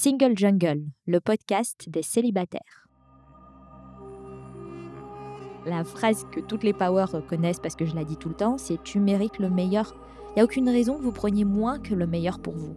Single Jungle, le podcast des célibataires. La phrase que toutes les powers connaissent parce que je la dis tout le temps, c'est tu mérites le meilleur. Il n'y a aucune raison que vous preniez moins que le meilleur pour vous.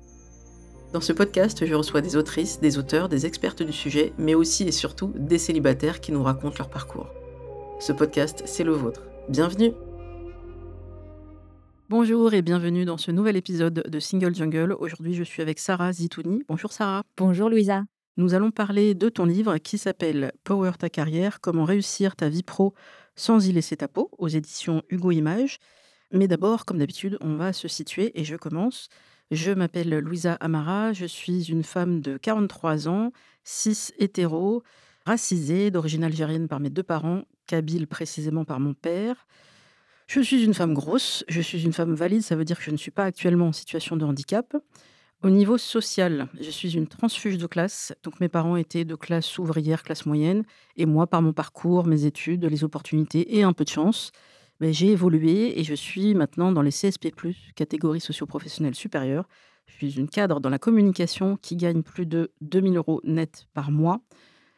Dans ce podcast, je reçois des autrices, des auteurs, des expertes du sujet, mais aussi et surtout des célibataires qui nous racontent leur parcours. Ce podcast, c'est le vôtre. Bienvenue Bonjour et bienvenue dans ce nouvel épisode de Single Jungle. Aujourd'hui, je suis avec Sarah Zitouni. Bonjour Sarah. Bonjour Louisa. Nous allons parler de ton livre qui s'appelle Power ta carrière, comment réussir ta vie pro sans y laisser ta peau aux éditions Hugo Images. Mais d'abord, comme d'habitude, on va se situer et je commence. Je m'appelle Louisa Amara, je suis une femme de 43 ans, cis hétéro, racisée, d'origine algérienne par mes deux parents, kabyle précisément par mon père. Je suis une femme grosse, je suis une femme valide, ça veut dire que je ne suis pas actuellement en situation de handicap. Au niveau social, je suis une transfuge de classe, donc mes parents étaient de classe ouvrière, classe moyenne, et moi, par mon parcours, mes études, les opportunités et un peu de chance, ben, j'ai évolué et je suis maintenant dans les CSP+, catégorie socio-professionnelle supérieure. Je suis une cadre dans la communication qui gagne plus de 2000 euros net par mois,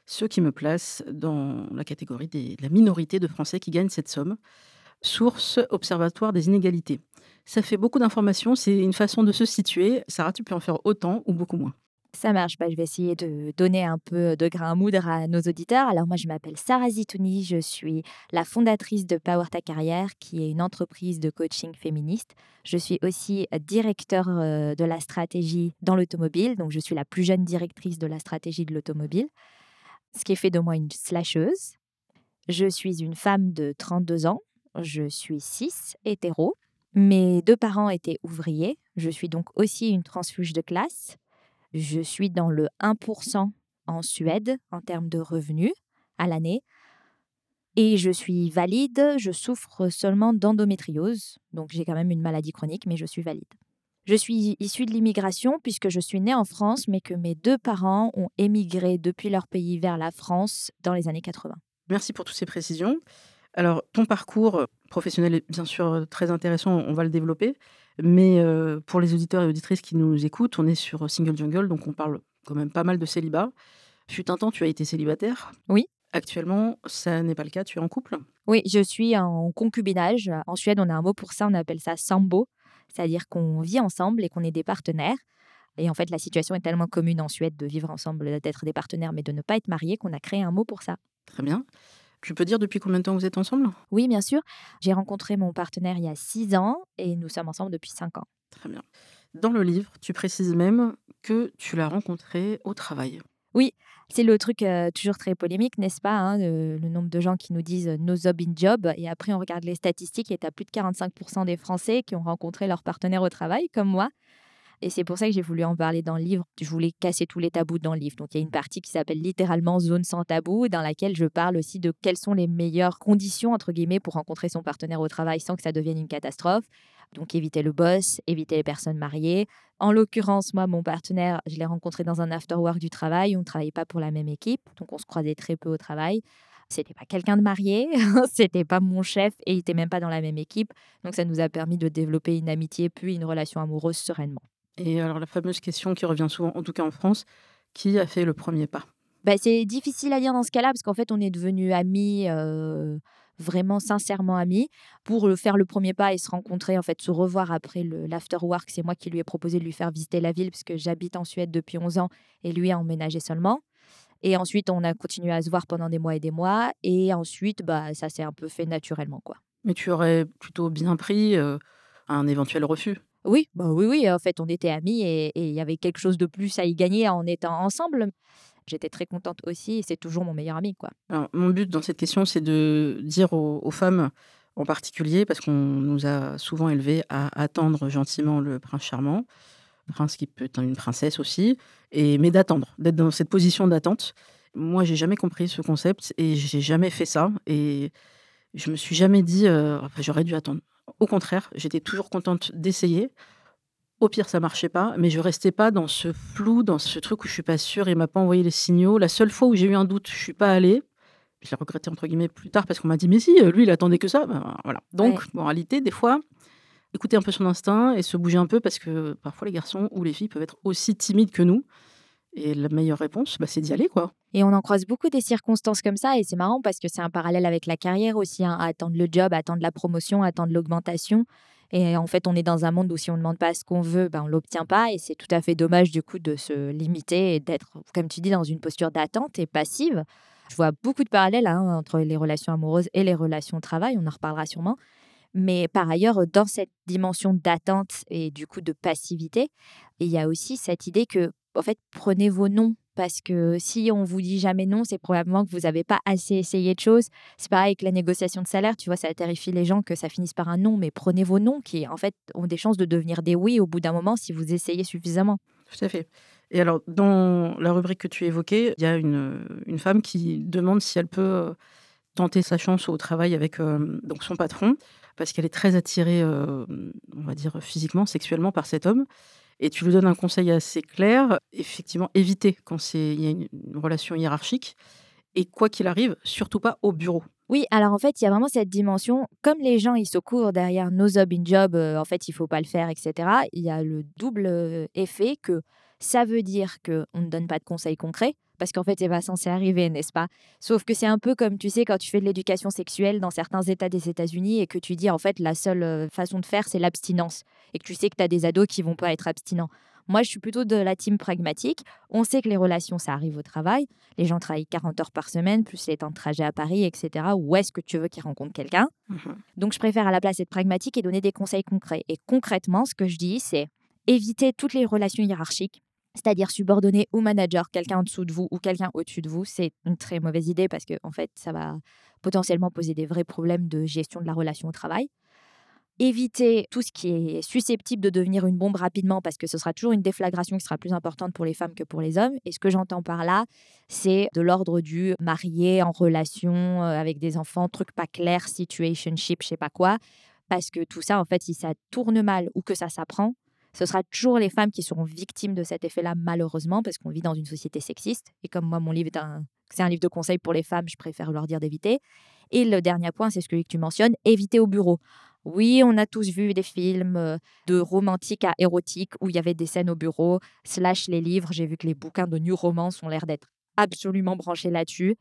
ce qui me place dans la catégorie de la minorité de Français qui gagnent cette somme. Source Observatoire des inégalités. Ça fait beaucoup d'informations, c'est une façon de se situer. Sarah, tu peux en faire autant ou beaucoup moins ça marche. Bah, je vais essayer de donner un peu de grain à moudre à nos auditeurs. Alors moi, je m'appelle Sarah Zitouni, je suis la fondatrice de Power Ta Carrière, qui est une entreprise de coaching féministe. Je suis aussi directeur euh, de la stratégie dans l'automobile, donc je suis la plus jeune directrice de la stratégie de l'automobile, ce qui fait de moi une slasheuse. Je suis une femme de 32 ans, je suis cis, hétéro. Mes deux parents étaient ouvriers. Je suis donc aussi une transfuge de classe. Je suis dans le 1% en Suède en termes de revenus à l'année. Et je suis valide, je souffre seulement d'endométriose, donc j'ai quand même une maladie chronique, mais je suis valide. Je suis issue de l'immigration puisque je suis née en France, mais que mes deux parents ont émigré depuis leur pays vers la France dans les années 80. Merci pour toutes ces précisions. Alors, ton parcours professionnel est bien sûr très intéressant, on va le développer. Mais pour les auditeurs et auditrices qui nous écoutent, on est sur Single Jungle, donc on parle quand même pas mal de célibat. Fut un temps, tu as été célibataire. Oui. Actuellement, ça n'est pas le cas, tu es en couple? Oui, je suis en concubinage. En Suède, on a un mot pour ça, on appelle ça sambo, c'est-à-dire qu'on vit ensemble et qu'on est des partenaires. Et en fait, la situation est tellement commune en Suède de vivre ensemble, d'être des partenaires, mais de ne pas être mariés, qu'on a créé un mot pour ça. Très bien. Tu peux dire depuis combien de temps vous êtes ensemble? Oui, bien sûr. J'ai rencontré mon partenaire il y a six ans et nous sommes ensemble depuis cinq ans. Très bien. Dans le livre, tu précises même que tu l'as rencontré au travail. Oui, c'est le truc euh, toujours très polémique, n'est-ce pas hein, le, nombre de gens qui nous disent euh, no job in job. Et après, on regarde les statistiques et tu as plus de 45% des Français qui ont rencontré leur partenaire au travail, comme moi. Et c'est pour ça que j'ai voulu en parler dans le livre. Je voulais casser tous les tabous dans le livre. Donc il y a une partie qui s'appelle littéralement Zone sans tabou, dans laquelle je parle aussi de quelles sont les meilleures conditions, entre guillemets, pour rencontrer son partenaire au travail sans que ça devienne une catastrophe. Donc éviter le boss, éviter les personnes mariées. En l'occurrence, moi, mon partenaire, je l'ai rencontré dans un after-work du travail. On ne travaillait pas pour la même équipe, donc on se croisait très peu au travail. C'était pas quelqu'un de marié, c'était pas mon chef et il était même pas dans la même équipe. Donc ça nous a permis de développer une amitié puis une relation amoureuse sereinement. Et alors la fameuse question qui revient souvent, en tout cas en France, qui a fait le premier pas? Bah, C'est difficile à dire dans ce cas-là, parce qu'en fait, on est devenus amis, euh, vraiment sincèrement amis, pour faire le premier pas et se rencontrer, en fait, se revoir après l'afterwork. C'est moi qui lui ai proposé de lui faire visiter la ville, parce que j'habite en Suède depuis 11 ans, et lui a emménagé seulement. Et ensuite, on a continué à se voir pendant des mois et des mois, et ensuite, bah, ça s'est un peu fait naturellement. quoi. Mais tu aurais plutôt bien pris euh, un éventuel refus? Oui, bah oui, oui, en fait, on était amis et il y avait quelque chose de plus à y gagner en étant ensemble. J'étais très contente aussi c'est toujours mon meilleur ami, quoi. Mon but dans cette question, c'est de dire aux, femmes en particulier, parce qu'on nous a souvent élevés à attendre gentiment le prince charmant, prince qui peut être une princesse aussi, et, mais d'attendre, d'être dans cette position d'attente. Moi, j'ai jamais compris ce concept et j'ai jamais fait ça. Et je me suis jamais dit, euh, j'aurais dû attendre. Au contraire, j'étais toujours contente d'essayer. Au pire, ça marchait pas, mais je restais pas dans ce flou, dans ce truc où je suis pas sûre, il m'a pas envoyé les signaux. La seule fois où j'ai eu un doute, je suis pas allée. Je l'ai regretté entre guillemets plus tard parce qu'on m'a dit mais si, lui il attendait que ça. Ben, voilà. Donc, Ouais. moralité, des fois, écouter un peu son instinct et se bouger un peu parce que parfois les garçons ou les filles peuvent être aussi timides que nous. Et la meilleure réponse, bah, c'est d'y aller quoi. Et on en croise beaucoup des circonstances comme ça et c'est marrant parce que c'est un parallèle avec la carrière aussi, hein, attendre le job, attendre la promotion, attendre l'augmentation. Et en fait, on est dans un monde où si on ne demande pas ce qu'on veut, ben, on ne l'obtient pas. Et c'est tout à fait dommage du coup de se limiter et d'être, comme tu dis, dans une posture d'attente et passive. Je vois beaucoup de parallèles hein, entre les relations amoureuses et les relations au travail, on en reparlera sûrement. Mais par ailleurs, dans cette dimension d'attente et du coup de passivité, il y a aussi cette idée que, en fait, prenez vos noms. Parce que si on vous dit jamais non, c'est probablement que vous n'avez pas assez essayé de choses. C'est pareil avec la négociation de salaire, tu vois, ça terrifie les gens que ça finisse par un non, mais prenez vos noms qui, en fait, ont des chances de devenir des oui au bout d'un moment si vous essayez suffisamment. Tout à fait. Et alors, dans la rubrique que tu évoquais, il y a une, une femme qui demande si elle peut euh, tenter sa chance au travail avec euh, donc son patron, parce qu'elle est très attirée, euh, on va dire, physiquement, sexuellement par cet homme. Et tu lui donnes un conseil assez clair, effectivement, éviter quand il y a une, relation hiérarchique. Et quoi qu'il arrive, surtout pas au bureau. Oui, alors en fait, il y a vraiment cette dimension, comme les gens, ils se courent derrière no job in job, euh, en fait, il faut pas le faire, etc. Il y a le double euh, effet que ça veut dire qu'on ne donne pas de conseils concrets, parce qu'en fait, c'est pas censé arriver, n'est-ce pas? Sauf que c'est un peu comme, tu sais, quand tu fais de l'éducation sexuelle dans certains États des États-Unis et que tu dis, en fait, la seule euh, façon de faire, c'est l'abstinence, et que tu sais que tu as des ados qui vont pas être abstinents. Moi, je suis plutôt de la team pragmatique. On sait que les relations, ça arrive au travail. Les gens travaillent 40 heures par semaine, plus les temps de trajet à Paris, etc. Où est-ce que tu veux qu'ils rencontrent quelqu'un? Donc, je préfère à la place être pragmatique et donner des conseils concrets. Et concrètement, ce que je dis, c'est éviter toutes les relations hiérarchiques. C'est-à-dire subordonner ou manager quelqu'un en dessous de vous ou quelqu'un au-dessus de vous, c'est une très mauvaise idée parce que en fait, ça va potentiellement poser des vrais problèmes de gestion de la relation au travail. Éviter tout ce qui est susceptible de devenir une bombe rapidement parce que ce sera toujours une déflagration qui sera plus importante pour les femmes que pour les hommes. Et ce que j'entends par là, c'est de l'ordre du marié en relation euh, avec des enfants, truc pas clair, situationship, je sais pas quoi. Parce que tout ça, en fait, si ça tourne mal ou que ça s'apprend, ce sera toujours les femmes qui seront victimes de cet effet-là, malheureusement, parce qu'on vit dans une société sexiste. Et comme moi, mon livre est un, c'est un livre de conseils pour les femmes, je préfère leur dire d'éviter. Et le dernier point, c'est celui que tu mentionnes, éviter au bureau. Oui, on a tous vu des films euh, de romantique à érotique où il y avait des scènes au bureau, slash les livres. J'ai vu que les bouquins de New Romance ont l'air d'être absolument branchés là-dessus.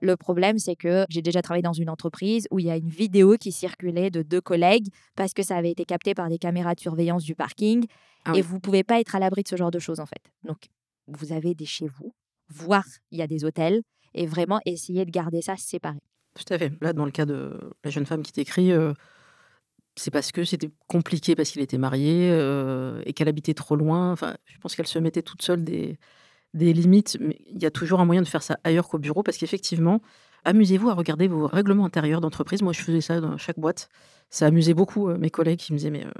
Le problème, c'est que j'ai déjà travaillé dans une entreprise où il y a une vidéo qui circulait de deux collègues parce que ça avait été capté par des caméras de surveillance du parking. Ah et vous pouvez pas être à l'abri de ce genre de choses, en fait. Donc, vous avez des chez vous, voire il y a des hôtels, et vraiment essayer de garder ça séparé. Tout à fait. Là, dans le cas de la jeune femme qui t'écrit, euh, c'est parce que c'était compliqué parce qu'il était marié euh, et qu'elle habitait trop loin. Enfin, je pense qu'elle se mettait toute seule des, des limites, mais il y a toujours un moyen de faire ça ailleurs qu'au bureau parce qu'effectivement, amusez-vous à regarder vos règlements intérieurs d'entreprise. Moi, je faisais ça dans chaque boîte. Ça amusait beaucoup euh, mes collègues qui me disaient, mais euh,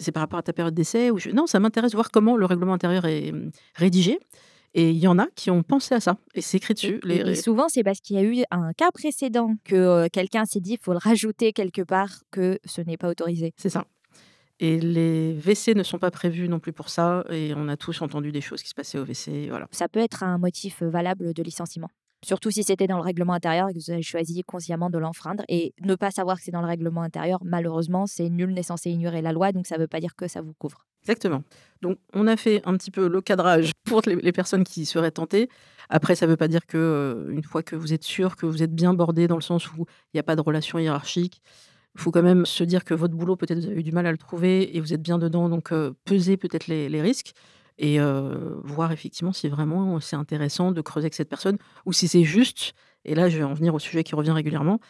c'est par rapport à ta période d'essai ou je... Non, ça m'intéresse de voir comment le règlement intérieur est euh, rédigé. Et il y en a qui ont pensé à ça. Et c'est écrit dessus. Et, et souvent, c'est parce qu'il y a eu un cas précédent que euh, quelqu'un s'est dit, il faut le rajouter quelque part, que ce n'est pas autorisé. C'est ça. Et les WC ne sont pas prévus non plus pour ça. Et on a tous entendu des choses qui se passaient au WC. Voilà. Ça peut être un motif euh, valable de licenciement. Surtout si c'était dans le règlement intérieur et que vous avez choisi consciemment de l'enfreindre. Et ne pas savoir que c'est dans le règlement intérieur, malheureusement, c'est nul n'est censé ignorer la loi, donc ça ne veut pas dire que ça vous couvre. Exactement. Donc, on a fait un petit peu le cadrage pour les, les personnes qui seraient tentées. Après, ça ne veut pas dire que euh, une fois que vous êtes sûr que vous êtes bien bordé dans le sens où il n'y a pas de relation hiérarchique, faut quand même se dire que votre boulot, peut-être vous avez eu du mal à le trouver et vous êtes bien dedans, donc euh, pesez peut-être les, les risques et euh, voir effectivement si vraiment c'est intéressant de creuser avec cette personne ou si c'est juste, et là je vais en venir au sujet qui revient régulièrement,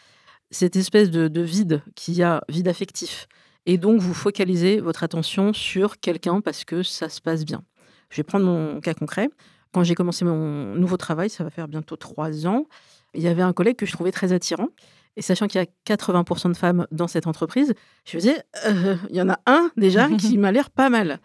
cette espèce de, de vide qu'il y a, vide affectif Et donc, vous focalisez votre attention sur quelqu'un parce que ça se passe bien. Je vais prendre mon cas concret. Quand j'ai commencé mon nouveau travail, ça va faire bientôt trois ans, il y avait un collègue que je trouvais très attirant. Et sachant qu'il y a 80% de femmes dans cette entreprise, je me disais, «Euh, il y en a un déjà qui m'a l'air pas mal.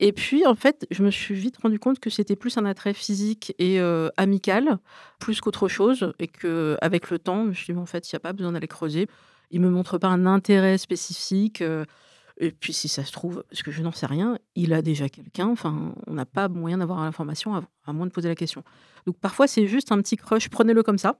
Et puis, en fait, je me suis vite rendu compte que c'était plus un attrait physique et euh, amical, plus qu'autre chose. Et qu'avec le temps, je me suis dit, en fait, il n'y a pas besoin d'aller creuser. Il ne me montre pas un intérêt spécifique. Euh, et puis, si ça se trouve, parce que je n'en sais rien, il a déjà quelqu'un. Enfin, on n'a pas moyen d'avoir l'information à, à moins de poser la question. Donc, parfois, c'est juste un petit crush. Prenez-le comme ça.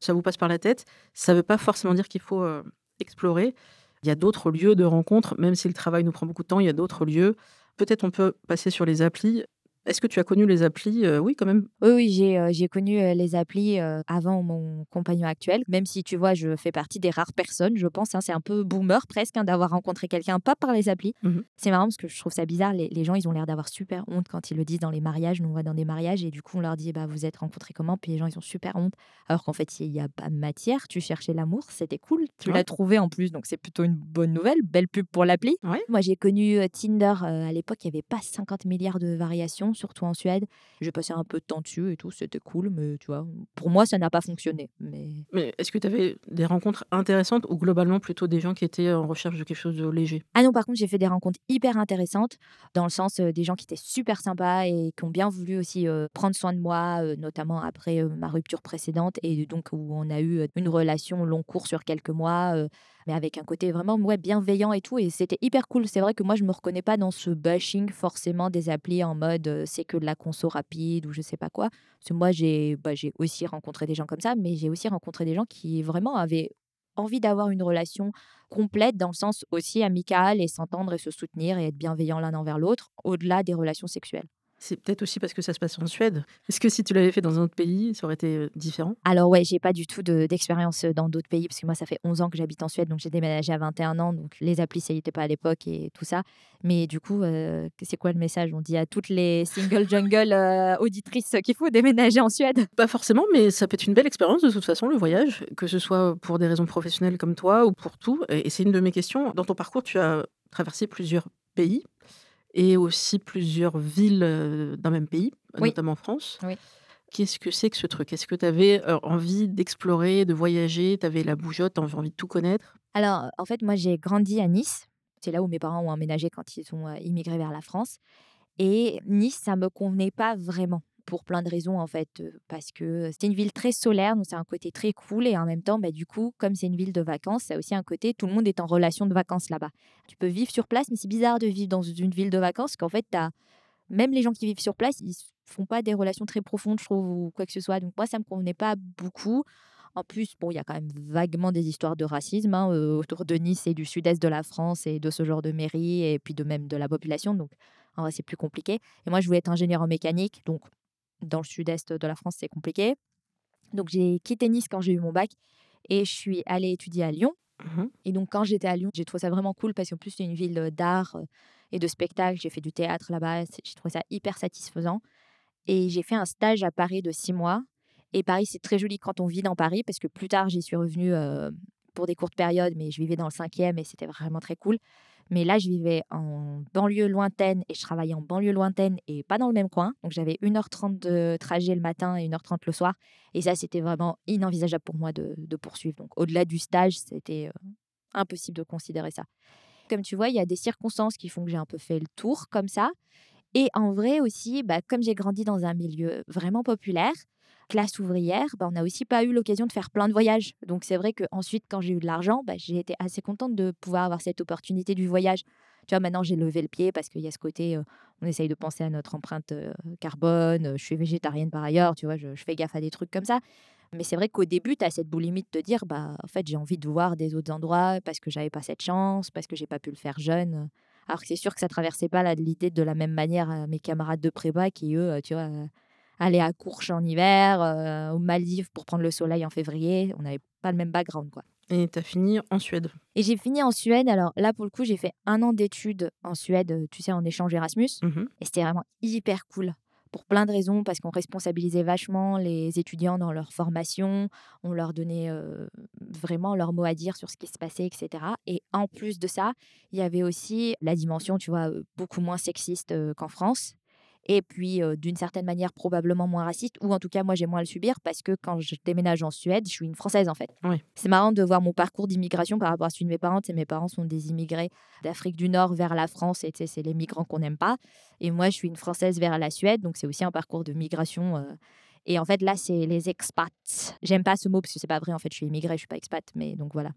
Ça vous passe par la tête. Ça ne veut pas forcément dire qu'il faut euh, explorer. Il y a d'autres lieux de rencontre, même si le travail nous prend beaucoup de temps, il y a d'autres lieux. Peut-être on peut passer sur les applis. Est-ce que tu as connu les applis? Euh, Oui, quand même. Oui, oui, j'ai euh, j'ai connu euh, les applis avant mon compagnon actuel. Même si, tu vois, je fais partie des rares personnes, je pense. Hein, c'est un peu boomer presque hein, d'avoir rencontré quelqu'un pas par les applis. Mmh c'est marrant parce que je trouve ça bizarre. Les, les gens, ils ont l'air d'avoir super honte quand ils le disent dans les mariages. Nous, on va dans des mariages et du coup, on leur dit bah, Vous êtes rencontrés comment? Puis les gens, ils ont super honte. Alors qu'en fait, il n'y a pas de matière. Tu cherchais l'amour, c'était cool. Tu Ouais. l'as trouvé en plus, donc c'est plutôt une bonne nouvelle. Belle pub pour l'appli. Ouais. Moi, j'ai connu Tinder euh, à l'époque, il n'y avait pas 50 milliards de variations, surtout en Suède. J'ai passé un peu de temps dessus et tout, c'était cool, mais tu vois, pour moi, ça n'a pas fonctionné. Mais Mais est-ce que tu avais des rencontres intéressantes ou globalement plutôt des gens qui étaient en recherche de quelque chose de léger? Ah non, par contre, j'ai fait des rencontres hyper intéressantes, dans le sens euh, des gens qui étaient super sympas et qui ont bien voulu aussi euh, prendre soin de moi, euh, notamment après euh, ma rupture précédente, et donc où on a eu euh, une relation long cours sur quelques mois, euh, mais avec un côté vraiment ouais, bienveillant et tout, et c'était hyper cool. C'est vrai que moi, je me reconnais pas dans ce bashing forcément des applis en mode c'est que de la conso rapide ou je sais pas quoi. Parce que moi, j'ai bah, aussi rencontré des gens comme ça, mais j'ai aussi rencontré des gens qui vraiment avaient envie d'avoir une relation complète dans le sens aussi amical et s'entendre et se soutenir et être bienveillant l'un envers l'autre, au-delà des relations sexuelles. C'est peut-être aussi parce que ça se passe en Suède. Est-ce que si tu l'avais fait dans un autre pays, ça aurait été euh, différent? Alors ouais, j'ai pas du tout de- d'expérience dans d'autres pays, parce que moi, ça fait 11 ans que j'habite en Suède, donc j'ai déménagé à 21 ans, donc les applis, ça y était pas à l'époque et tout ça. Mais du coup, euh, c'est quoi le message? On dit à toutes les single jungle euh, auditrices qu'il faut déménager en Suède Pas forcément, mais ça peut être une belle expérience de toute façon, le voyage, que ce soit pour des raisons professionnelles comme toi ou pour tout. Et c'est une de mes questions. Dans ton parcours, tu as traversé plusieurs pays et aussi plusieurs villes euh, d'un même pays, Oui. notamment en France. Oui. Qu'est-ce que c'est que ce truc? Est-ce que tu avais euh, envie d'explorer, de voyager? Tu avais la bougeotte, tu avais envie de tout connaître? Alors, en fait, moi, j'ai grandi à Nice. C'est là où mes parents ont emménagé quand ils ont euh, immigré vers la France. Et Nice, ça me convenait pas vraiment pour plein de raisons en fait parce que c'était une ville très solaire donc c'est un côté très cool et en même temps bah, du coup comme c'est une ville de vacances c'est aussi un côté tout le monde est en relation de vacances là-bas tu peux vivre sur place mais c'est bizarre de vivre dans une ville de vacances qu'en fait t'as même les gens qui vivent sur place ils font pas des relations très profondes je trouve ou quoi que ce soit donc moi ça me convenait pas beaucoup en plus, bon, il y a quand même vaguement des histoires de racisme hein, autour de Nice et du sud-est de la France et de ce genre de mairie et puis de même de la population. Donc, c'est plus compliqué. Et moi, je voulais être ingénieur en mécanique. Donc, dans le sud-est de la France, c'est compliqué. Donc, j'ai quitté Nice quand j'ai eu mon bac et je suis allée étudier à Lyon. Mhm. Et donc, quand j'étais à Lyon, j'ai trouvé ça vraiment cool parce qu'en plus, c'est une ville euh, d'art euh, et de spectacle. J'ai fait du théâtre là-bas. J'ai trouvé ça hyper satisfaisant. Et j'ai fait un stage à Paris de six mois. Et Paris, c'est très joli quand on vit dans Paris parce que plus tard, j'y suis revenue euh, pour des courtes périodes, mais je vivais dans le cinquième et c'était vraiment très cool. Mais là, je vivais en banlieue lointaine et je travaillais en banlieue lointaine et pas dans le même coin. Donc, j'avais 1h30 de trajet le matin et 1h30 le soir. Et ça, c'était vraiment inenvisageable pour moi de, poursuivre. Donc, au-delà du stage, c'était euh, impossible de considérer ça. Comme tu vois, il y a des circonstances qui font que j'ai un peu fait le tour comme ça. Et en vrai aussi, bah, comme j'ai grandi dans un milieu vraiment populaire, classe ouvrière, bah, on n'a aussi pas eu l'occasion de faire plein de voyages. Donc c'est vrai qu'ensuite, quand j'ai eu de l'argent, bah, j'ai été assez contente de pouvoir avoir cette opportunité du voyage. Tu vois, maintenant j'ai levé le pied parce qu'il y a ce côté, on essaye de penser à notre empreinte carbone. Je suis végétarienne par ailleurs, tu vois, je, fais gaffe à des trucs comme ça. Mais c'est vrai qu'au début, tu as cette boulimie de te dire, bah, en fait, j'ai envie de voir des autres endroits parce que j'avais pas cette chance, parce que j'ai pas pu le faire jeune. Alors que c'est sûr que ça traversait pas l'idée de la même manière à mes camarades de prépa qui, eux, tu vois, euh, allaient à Courche en hiver, euh, aux Maldives pour prendre le soleil en février. On n'avait pas le même background, quoi. Et tu as fini en Suède. Et j'ai fini en Suède. Alors là, pour le coup, j'ai fait un an d'études en Suède, euh, tu sais, en échange Erasmus. Mhm. Et c'était vraiment hyper cool. pour plein de raisons, parce qu'on responsabilisait vachement les étudiants dans leur formation, on leur donnait vraiment leur mot à dire sur ce qui se passait, etc. Et en plus de ça, il y avait aussi la dimension, tu vois, beaucoup moins sexiste qu'en France et puis d'une certaine manière probablement moins raciste, ou en tout cas moi j'ai moins à le subir parce que quand je déménage en Suède, je suis une Française en fait. C'est marrant de voir mon parcours d'immigration par rapport à celui de mes parents. mes parents sont des immigrés d'Afrique du Nord vers la France et c'est les migrants qu'on n'aime pas. Et moi je suis une Française vers la Suède, donc c'est aussi un parcours de migration. Et en fait là c'est les expats. J'aime pas ce mot parce que c'est pas vrai en fait, je suis immigrée, je suis pas expat, mais donc voilà.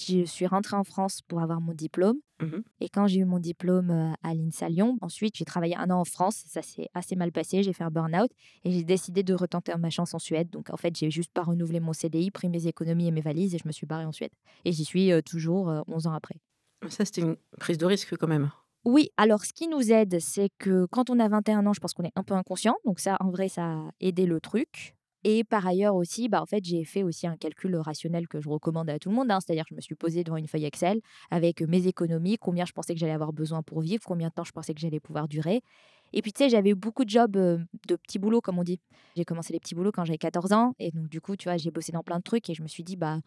Je suis rentrée en France pour avoir mon diplôme. Mmh Et quand j'ai eu mon diplôme à l'INSA Lyon, ensuite j'ai travaillé un an en France. Ça s'est assez mal passé. J'ai fait un burn-out et j'ai décidé de retenter ma chance en Suède. Donc en fait, j'ai juste pas renouvelé mon CDI, pris mes économies et mes valises et je me suis barrée en Suède. Et j'y suis toujours 11 ans après. Ça, c'était une prise de risque quand même. Oui, alors ce qui nous aide, c'est que quand on a 21 ans, je pense qu'on est un peu inconscient. Donc ça, en vrai, ça a aidé le truc. Et par ailleurs aussi, bah, en j'ai fait aussi un calcul rationnel que je recommande à tout le monde. Hein. C'est-à-dire que je me suis posée devant une feuille Excel avec mes économies, combien je pensais que j'allais avoir besoin pour vivre, combien de temps je pensais que j'allais pouvoir durer. Et puis, tu sais, j'avais beaucoup de jobs de petits boulots, comme on dit. J'ai commencé les petits boulots quand j'avais 14 ans. Et donc, du coup, tu vois, j'ai bossé dans plein de trucs et je me suis dit, bah,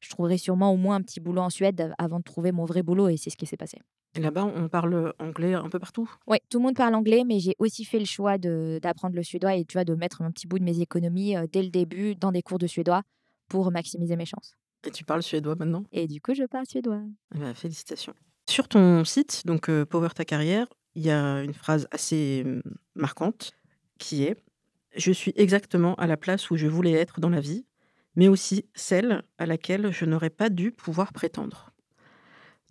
je trouverai sûrement au moins un petit boulot en Suède avant de trouver mon vrai boulot. Et c'est ce qui s'est passé. Et là-bas, on parle anglais un peu partout? Oui, tout le monde parle anglais, mais j'ai aussi fait le choix d'apprendre le suédois et tu vois, de mettre un petit bout de mes économies dès le début dans des cours de suédois pour maximiser mes chances. Et tu parles suédois maintenant? Et du coup, je parle suédois. Eh ben, félicitations. Sur ton site, donc Power Ta Carrière, il y a une phrase assez mmh, marquante qui est Je suis exactement à la place où je voulais être dans la vie, mais aussi celle à laquelle je n'aurais pas dû pouvoir prétendre.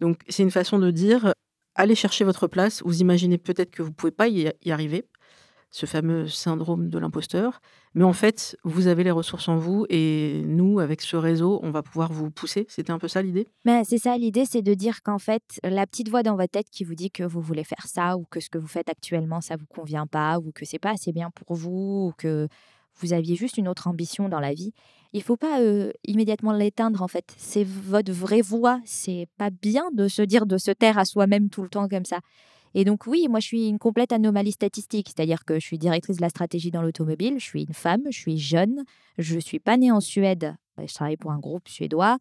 Donc, c'est une façon de dire allez chercher votre place. Vous imaginez peut-être que vous ne pouvez pas y, arriver, ce fameux syndrome de l'imposteur. Mais en fait, vous avez les ressources en vous et nous, avec ce réseau, on va pouvoir vous pousser. C'était un peu ça l'idée? Mais C'est ça l'idée, c'est de dire qu'en fait, la petite voix dans votre tête qui vous dit que vous voulez faire ça ou que ce que vous faites actuellement, ça ne vous convient pas ou que c'est pas assez bien pour vous ou que vous aviez juste une autre ambition dans la vie, il faut pas immédiatement l'éteindre en fait. C'est votre vraie voix. C'est pas bien de se dire de se taire à soi-même tout le temps comme ça. Et donc oui, moi je suis une complète anomalie statistique, c'est-à-dire que je suis directrice de la stratégie dans l'automobile, je suis une femme, je suis jeune, je suis pas née en Suède, je travaille pour un groupe suédois.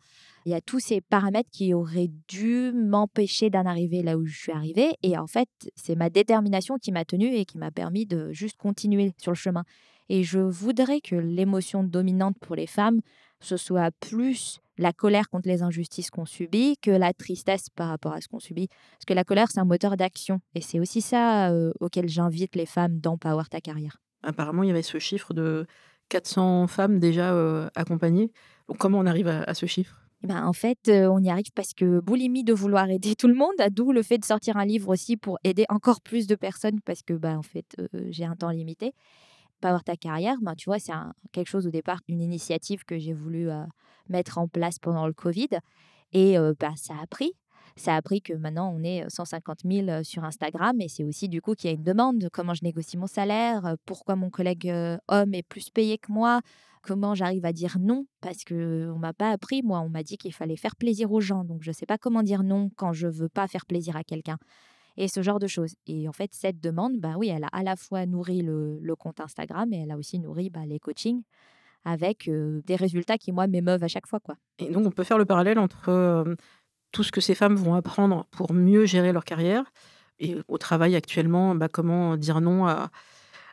Il y a tous ces paramètres qui auraient dû m'empêcher d'en arriver là où je suis arrivée. Et en fait, c'est ma détermination qui m'a tenue et qui m'a permis de juste continuer sur le chemin. Et je voudrais que l'émotion dominante pour les femmes, ce soit plus la colère contre les injustices qu'on subit que la tristesse par rapport à ce qu'on subit. Parce que la colère, c'est un moteur d'action. Et c'est aussi ça euh, auquel j'invite les femmes dans Power Ta Carrière. Apparemment, il y avait ce chiffre de 400 femmes déjà euh, accompagnées. Donc, comment on arrive à, ce chiffre? Eh ben, en fait, euh, on y arrive parce que boulimie de vouloir aider tout le monde, d'où le fait de sortir un livre aussi pour aider encore plus de personnes parce que bah, en fait, j'ai un temps limité avoir ta carrière, ben, tu vois, c'est quelque chose au départ, une initiative que j'ai voulu mettre en place pendant le Covid. Et bah, ça a pris. Ça a pris que maintenant, on est 150 000 sur Instagram. Et c'est aussi du coup qu'il y a une demande de comment je négocie mon salaire, pourquoi mon collègue homme est plus payé que moi, comment j'arrive à dire non, parce qu'on ne m'a pas appris, moi, on m'a dit qu'il fallait faire plaisir aux gens. Donc, je ne sais pas comment dire non quand je veux pas faire plaisir à quelqu'un et ce genre de choses. Et en fait, cette demande, bah oui, elle a à la fois nourri le, compte Instagram et elle a aussi nourri bah, les coachings avec des résultats qui, moi, m'émeuvent à chaque fois. Quoi. Et donc, on peut faire le parallèle entre tout ce que ces femmes vont apprendre pour mieux gérer leur carrière et au travail actuellement, bah, comment dire non à,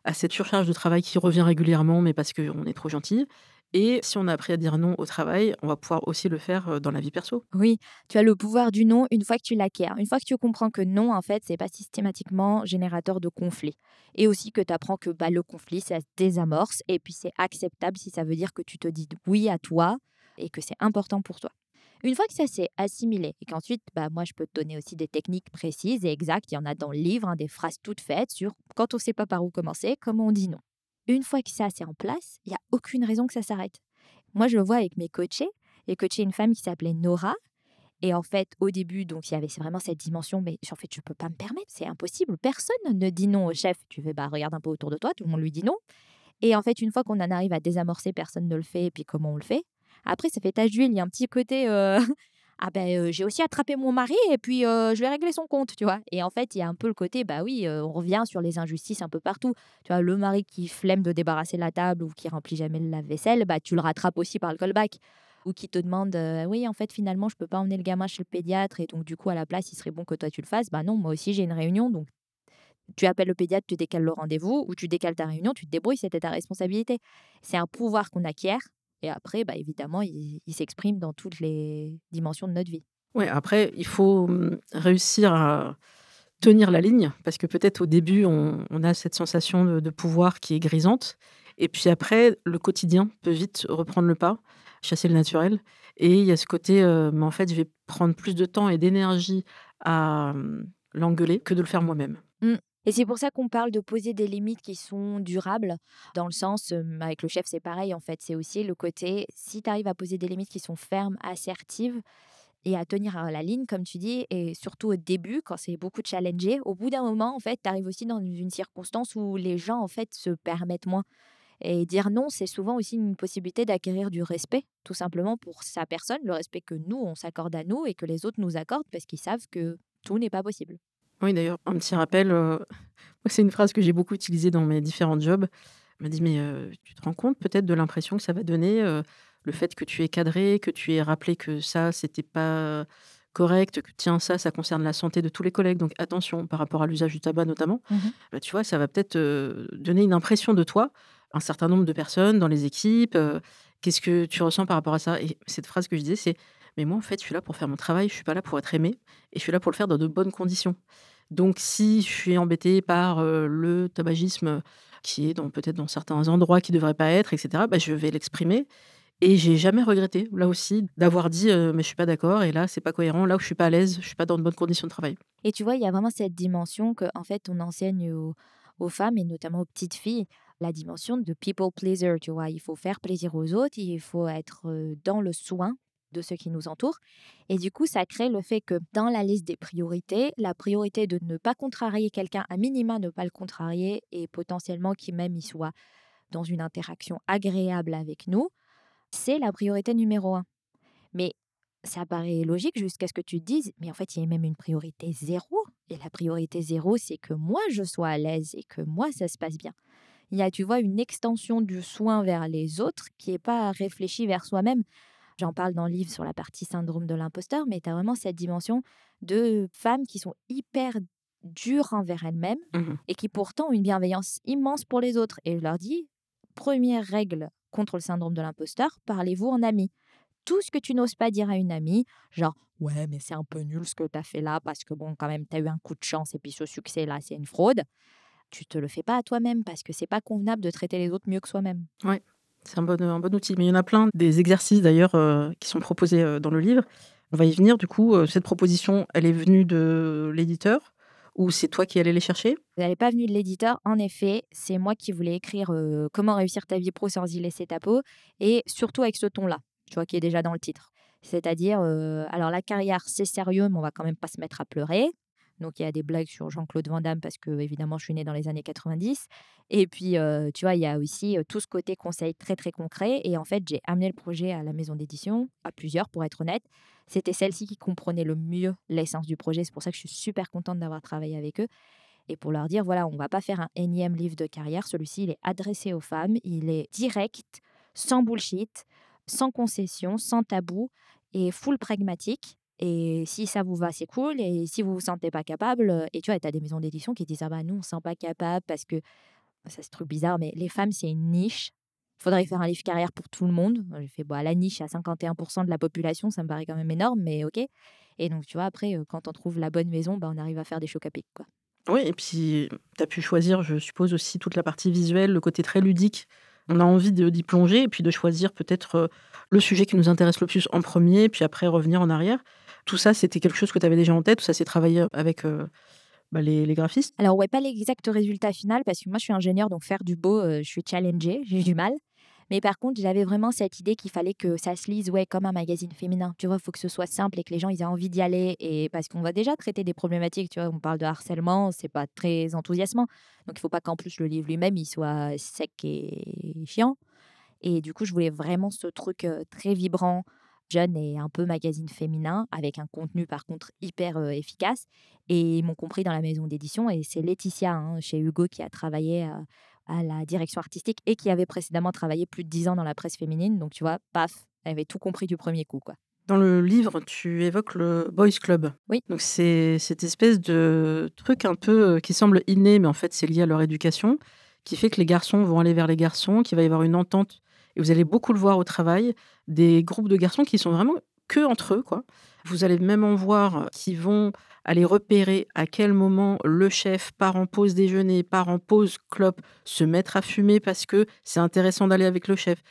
à cette surcharge de travail qui revient régulièrement, mais parce qu'on est trop gentil, et si on a appris à dire non au travail, on va pouvoir aussi le faire dans la vie perso. Oui, tu as le pouvoir du non une fois que tu l'acquiers. Une fois que tu comprends que non, en fait, c'est pas systématiquement générateur de conflit. Et aussi que tu apprends que bah, le conflit, ça se désamorce. Et puis c'est acceptable si ça veut dire que tu te dis oui à toi et que c'est important pour toi. Une fois que ça s'est assimilé et qu'ensuite, bah, moi, je peux te donner aussi des techniques précises et exactes. Il y en a dans le livre, hein, des phrases toutes faites sur quand on ne sait pas par où commencer, comment on dit non. Une fois que ça c'est en place, il n'y a aucune raison que ça s'arrête. Moi, je le vois avec mes coachés. J'ai coaché une femme qui s'appelait Nora. Et en fait, au début, donc il y avait vraiment cette dimension, mais en fait, je ne peux pas me permettre, c'est impossible. Personne ne dit non au chef. Tu fais, bah, regarde un peu autour de toi, tout le monde lui dit non. Et en fait, une fois qu'on en arrive à désamorcer, personne ne le fait, et puis comment on le fait? Après, ça fait tache d'huile, il y a un petit côté euh, ah ben j'ai aussi attrapé mon mari et puis je vais régler son compte, tu vois? Et en fait, il y a un peu le côté, bah oui, on revient sur les injustices un peu partout. Tu vois, le mari qui flemme de débarrasser la table ou qui remplit jamais le lave-vaisselle, bah tu le rattrapes aussi par le callback. Ou qui te demande, oui, en fait, finalement, je peux pas emmener le gamin chez le pédiatre et donc du coup, à la place, il serait bon que toi tu le fasses. Bah non, moi aussi, j'ai une réunion, donc tu appelles le pédiatre, tu décales le rendez-vous ou tu décales ta réunion, tu te débrouilles, c'était ta responsabilité. C'est un pouvoir qu'on acquiert et après, bah, évidemment, il, s'exprime dans toutes les dimensions de notre vie. Oui, après, il faut mmh, réussir à tenir la ligne, parce que peut-être au début, on, a cette sensation de, pouvoir qui est grisante. Et puis après, le quotidien peut vite reprendre le pas, chasser le naturel. Et il y a ce côté, euh, mais en fait, je vais prendre plus de temps et d'énergie à mmh, l'engueuler que de le faire moi-même. Et c'est pour ça qu'on parle de poser des limites qui sont durables, dans le sens, avec le chef, c'est pareil, en fait, c'est aussi le côté, si tu arrives à poser des limites qui sont fermes, assertives, et à tenir la ligne, comme tu dis, et surtout au début, quand c'est beaucoup challengé, au bout d'un moment, en fait, tu arrives aussi dans une circonstance où les gens, en fait, se permettent moins. Et dire non, c'est souvent aussi une possibilité d'acquérir du respect, tout simplement pour sa personne, le respect que nous, on s'accorde à nous et que les autres nous accordent parce qu'ils savent que tout n'est pas possible. Oui, d'ailleurs, un petit rappel, euh, c'est une phrase que j'ai beaucoup utilisée dans mes différents jobs. Elle m'a dit, mais euh, tu te rends compte peut-être de l'impression que ça va donner euh, le fait que tu es cadré, que tu aies rappelé que ça, c'était pas correct, que tiens, ça, ça concerne la santé de tous les collègues, donc attention par rapport à l'usage du tabac notamment. Mmh bah, tu vois, ça va peut-être donner une impression de toi, un certain nombre de personnes dans les équipes. Qu'est-ce que tu ressens par rapport à ça? Et cette phrase que je disais, c'est mais moi, en fait, je suis là pour faire mon travail, je suis pas là pour être aimé, et je suis là pour le faire dans de bonnes conditions. Donc, si je suis embêtée par le tabagisme qui est peut-être dans certains endroits qui ne devraient pas être, etc., bah, je vais l'exprimer. Et j'ai jamais regretté, là aussi, d'avoir dit mais je suis pas d'accord et là c'est pas cohérent, là où je suis pas à l'aise, je suis pas dans de bonnes conditions de travail. Et tu vois, il y a vraiment cette dimension que en fait on enseigne aux, aux, femmes et notamment aux petites filles, la dimension de people pleaser. Tu vois, il faut faire plaisir aux autres, il faut être dans le soin de ceux qui nous entourent. Et du coup, ça crée le fait que dans la liste des priorités, la priorité de ne pas contrarier quelqu'un, à minima ne pas le contrarier, et potentiellement qu'il même y soit dans une interaction agréable avec nous, c'est la priorité numéro un. Mais ça paraît logique jusqu'à ce que tu te dises, mais en fait, il y a même une priorité zéro. Et la priorité zéro, c'est que moi, je sois à l'aise et que moi, ça se passe bien. Il y a, tu vois, une extension du soin vers les autres qui n'est pas réfléchie vers soi-même. J'en parle dans le livre sur la partie syndrome de l'imposteur, mais tu as vraiment cette dimension de femmes qui sont hyper dures envers elles-mêmes mmh et qui pourtant ont une bienveillance immense pour les autres. Et je leur dis, première règle contre le syndrome de l'imposteur, parlez-vous en ami. Tout ce que tu n'oses pas dire à une amie, genre ouais mais c'est un peu nul ce que tu as fait là parce que bon quand même tu as eu un coup de chance et puis ce succès là c'est une fraude. Tu te le fais pas à toi-même parce que c'est pas convenable de traiter les autres mieux que soi-même. Ouais. C'est un bon, un bon outil. Mais il y en a plein des exercices d'ailleurs euh, qui sont proposés euh, dans le livre. On va y venir. Du coup, euh, cette proposition, elle est venue de l'éditeur ou c'est toi qui allais les chercher? Elle n'est pas venue de l'éditeur. En effet, c'est moi qui voulais écrire Comment réussir ta vie pro sans y laisser ta peau et surtout avec ce ton-là, tu vois, qui est déjà dans le titre. C'est-à-dire, alors la carrière, c'est sérieux, mais on va quand même pas se mettre à pleurer. Donc il y a des blagues sur Jean-Claude Van Damme parce que évidemment je suis née dans les années 90. Et puis tu vois, il y a aussi tout ce côté conseil très très concret. Et en fait, j'ai amené le projet à la maison d'édition, à plusieurs pour être honnête. C'était celle-ci qui comprenait le mieux l'essence du projet. C'est pour ça que je suis super contente d'avoir travaillé avec eux. Et pour leur dire, voilà, on va pas faire un énième livre de carrière. Celui-ci, il est adressé aux femmes. Il est direct, sans bullshit, sans concession, sans tabou et full pragmatique. Et si ça vous va, c'est cool. Et si vous vous sentez pas capable, et tu vois, tu as des maisons d'édition qui disent Ah bah nous, on se sent pas capable parce que ça c'est truc bizarre, mais les femmes, c'est une niche. Faudrait faire un livre carrière pour tout le monde. Je fais bah, la niche à 51% de la population, ça me paraît quand même énorme, mais ok. Et donc, tu vois, après, quand on trouve la bonne maison, bah, on arrive à faire des chocs à pic. Oui, et puis tu as pu choisir, je suppose, aussi toute la partie visuelle, le côté très ludique. On a envie d'y plonger et puis de choisir peut-être le sujet qui nous intéresse le plus en premier, puis après revenir en arrière. Tout ça, c'était quelque chose que tu avais déjà en tête ou ça s'est travaillé avec bah, les, graphistes? Alors, ouais, pas l'exact résultat final parce que moi, je suis ingénieur, donc faire du beau, je suis challengée, j'ai du mal. Mais par contre, j'avais vraiment cette idée qu'il fallait que ça se lise ouais, comme un magazine féminin. Tu vois, il faut que ce soit simple et que les gens ils aient envie d'y aller. Et parce qu'on va déjà traiter des problématiques, tu vois, on parle de harcèlement, c'est pas très enthousiasmant. Donc il faut pas qu'en plus le livre lui-même il soit sec et chiant. Et du coup, je voulais vraiment ce truc très vibrant, jeune et un peu magazine féminin, avec un contenu par contre hyper euh, efficace. Et ils m'ont compris dans la maison d'édition. Et c'est Laetitia, hein, chez Hugo, qui a travaillé euh, à la direction artistique et qui avait précédemment travaillé plus de dix ans dans la presse féminine. Donc tu vois, paf, elle avait tout compris du premier coup. quoi. Dans le livre, tu évoques le Boys Club. Oui. Donc c'est cette espèce de truc un peu qui semble inné, mais en fait c'est lié à leur éducation, qui fait que les garçons vont aller vers les garçons, qu'il va y avoir une entente, et vous allez beaucoup le voir au travail, des groupes de garçons qui sont vraiment que entre eux, quoi. Vous allez même en voir qui vont aller repérer à quel moment le chef part en pause déjeuner, part en pause clope, se mettre à fumer parce que c'est intéressant d'aller avec le chef,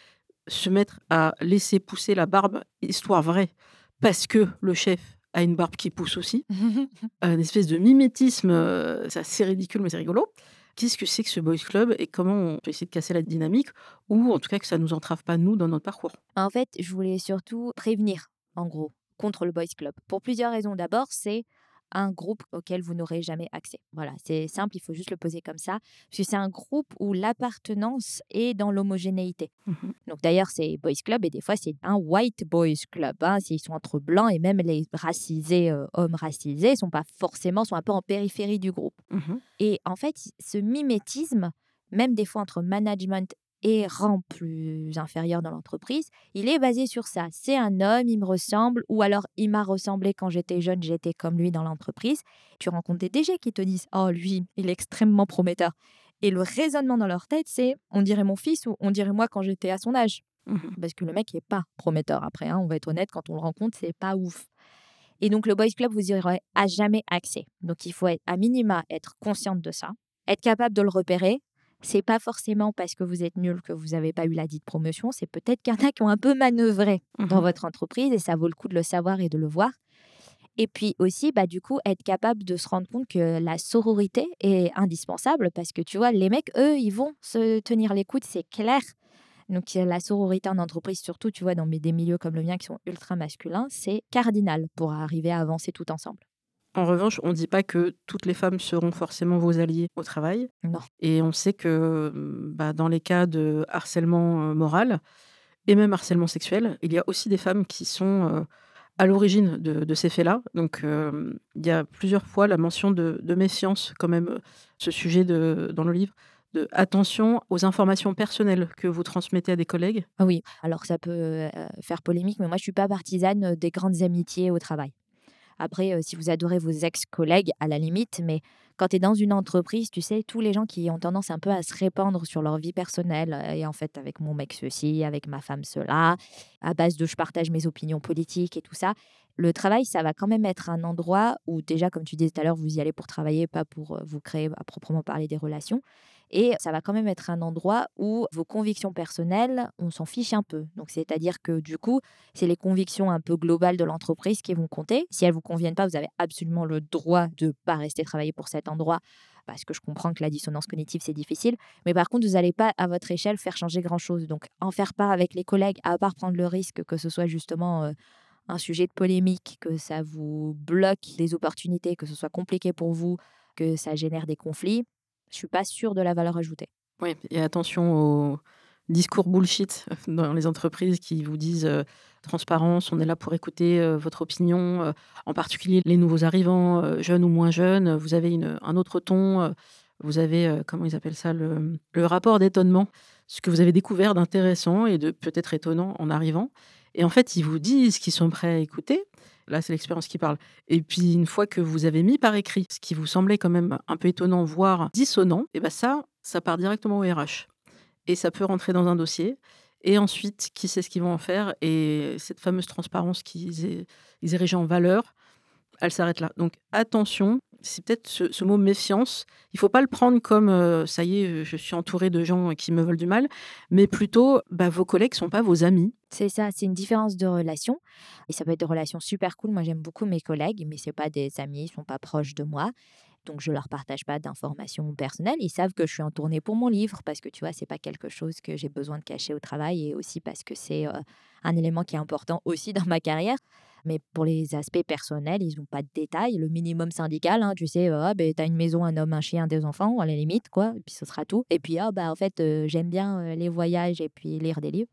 se mettre à laisser pousser la barbe, histoire vraie, parce que le chef a une barbe qui pousse aussi. une espèce de mimétisme, euh, c'est assez ridicule, mais c'est rigolo. Qu'est-ce que c'est que ce boys club et comment on peut essayer de casser la dynamique ou en tout cas que ça nous entrave pas, nous, dans notre parcours En fait, je voulais surtout prévenir, en gros, contre le boys club. Pour plusieurs raisons. D'abord, c'est un groupe auquel vous n'aurez jamais accès. Voilà, c'est simple, il faut juste le poser comme ça, parce que c'est un groupe où l'appartenance est dans l'homogénéité. Mmh Donc d'ailleurs, c'est Boys Club et des fois c'est un White Boys Club. Hein, S'ils sont entre blancs et même les racisés, euh, hommes racisés, sont pas forcément, sont un peu en périphérie du groupe. Mmh Et en fait, ce mimétisme, même des fois entre management et rang plus inférieur dans l'entreprise, il est basé sur ça. C'est un homme, il me ressemble, ou alors il m'a ressemblé quand j'étais jeune, j'étais comme lui dans l'entreprise. Tu rencontres des DG qui te disent Oh, lui, il est extrêmement prometteur. Et le raisonnement dans leur tête, c'est on dirait mon fils ou on dirait moi quand j'étais à son âge. Mmh Parce que le mec n'est pas prometteur après, hein, on va être honnête, quand on le rencontre, c'est pas ouf. Et donc le Boys Club, vous y aurez à jamais accès. Donc il faut être, à minima être consciente de ça, être capable de le repérer, c'est pas forcément parce que vous êtes nul que vous n'avez pas eu la dite promotion, c'est peut-être qu'il y en a qui ont un peu manœuvré dans Mhm. votre entreprise et ça vaut le coup de le savoir et de le voir. Et puis aussi, bah, du coup, être capable de se rendre compte que la sororité est indispensable parce que tu vois, les mecs, eux, ils vont se tenir les coudes, c'est clair. Donc, la sororité en entreprise, surtout, tu vois, dans des milieux comme le mien qui sont ultra masculins, c'est cardinal pour arriver à avancer tout ensemble. En revanche, on ne dit pas que toutes les femmes seront forcément vos alliés au travail. Non. Et on sait que mmh, bah, dans les cas de harcèlement euh, moral et même harcèlement sexuel, il y a aussi des femmes qui sont euh, à l'origine de, de ces faits-là. Donc, euh, il y a plusieurs fois la mention de, de méfiance, quand même, ce sujet de, dans le livre, de attention aux informations personnelles que vous transmettez à des collègues. Ah oui, alors ça peut faire polémique, mais moi je suis pas partisane des grandes amitiés au travail. Après, euh, si vous adorez vos ex-collègues, à la limite, mais quand tu es dans une entreprise, tu sais, tous les gens qui ont tendance un peu à se répandre sur leur vie personnelle, euh, et en fait, avec mon mec ceci, avec ma femme cela, à base de je partage mes opinions politiques et tout ça, le travail, ça va quand même être un endroit où déjà, comme tu disais tout à l'heure, vous y allez pour travailler, pas pour euh, vous créer à proprement parler des relations. Et ça va quand même être un endroit où vos convictions personnelles, on s'en fiche un peu. Donc, c'est-à-dire que du coup, c'est les convictions un peu globales de l'entreprise qui vont compter. Si elles vous conviennent pas, vous avez absolument le droit de pas rester travailler pour cet endroit parce que je comprends que la dissonance cognitive, c'est difficile. Mais par contre, vous n'allez pas, à votre échelle, faire changer grand-chose. Donc, en faire part avec les collègues, à part prendre le risque que ce soit justement euh, un sujet de polémique, que ça vous bloque des opportunités, que ce soit compliqué pour vous, que ça génère des conflits, je suis pas sûre de la valeur ajoutée. Oui, et attention aux discours bullshit dans les entreprises qui vous disent euh, transparence, on est là pour écouter euh, votre opinion, euh, en particulier les nouveaux arrivants, euh, jeunes ou moins jeunes. Vous avez une- un autre ton, euh, vous avez, euh, comment ils appellent ça, le, le rapport d'étonnement, ce que vous avez découvert d'intéressant et de peut-être étonnant en arrivant. Et en fait, ils vous disent qu'ils sont prêts à écouter. Là, c'est l'expérience qui parle. Et puis, une fois que vous avez mis par écrit ce qui vous semblait quand même un peu étonnant, voire dissonant, et ben ça, ça part directement au RH. Et ça peut rentrer dans un dossier. Et ensuite, qui sait ce qu'ils vont en faire? Et cette fameuse transparence qu'ils é- ils érigeaient en valeur, elle s'arrête là. Donc, attention, c'est peut-être ce, ce mot méfiance. Il faut pas le prendre comme euh, ça y est, je suis entouré de gens qui me veulent du mal, mais plutôt bah, vos collègues sont pas vos amis. C'est ça, c'est une différence de relation. Et ça peut être des relations super cool. Moi, j'aime beaucoup mes collègues, mais c'est pas des amis, ils sont pas proches de moi. Donc, je leur partage pas d'informations personnelles. Ils savent que je suis en tournée pour mon livre parce que tu vois, c'est pas quelque chose que j'ai besoin de cacher au travail et aussi parce que c'est un élément qui est important aussi dans ma carrière. Mais pour les aspects personnels, ils n'ont pas de détails. Le minimum syndical, hein, tu sais, ah, tu as une maison, un homme, un chien, des enfants, à la limite, quoi. Et puis ce sera tout. Et puis, ah, bah, en fait, j'aime bien les voyages et puis lire des livres.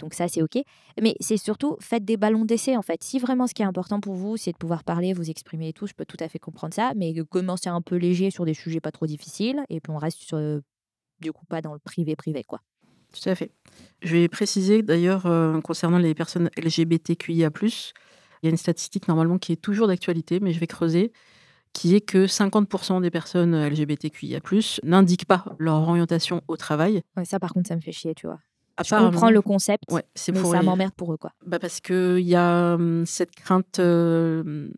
Donc ça, c'est OK. Mais c'est surtout, faites des ballons d'essai, en fait. Si vraiment ce qui est important pour vous, c'est de pouvoir parler, vous exprimer et tout, je peux tout à fait comprendre ça. Mais commencez un peu léger sur des sujets pas trop difficiles. Et puis on reste sur, du coup, pas dans le privé-privé, quoi. Tout à fait. Je vais préciser d'ailleurs, euh, concernant les personnes LGBTQIA+, il y a une statistique normalement qui est toujours d'actualité, mais je vais creuser, qui est que 50 des personnes LGBTQIA+ n'indiquent pas leur orientation au travail. Ouais, ça par contre, ça me fait chier, tu vois. Je comprends le concept, Ouais, c'est mais pour ça m'emmerde pour eux, quoi. bah, parce qu'il y a, mmh, cette crainte, heu,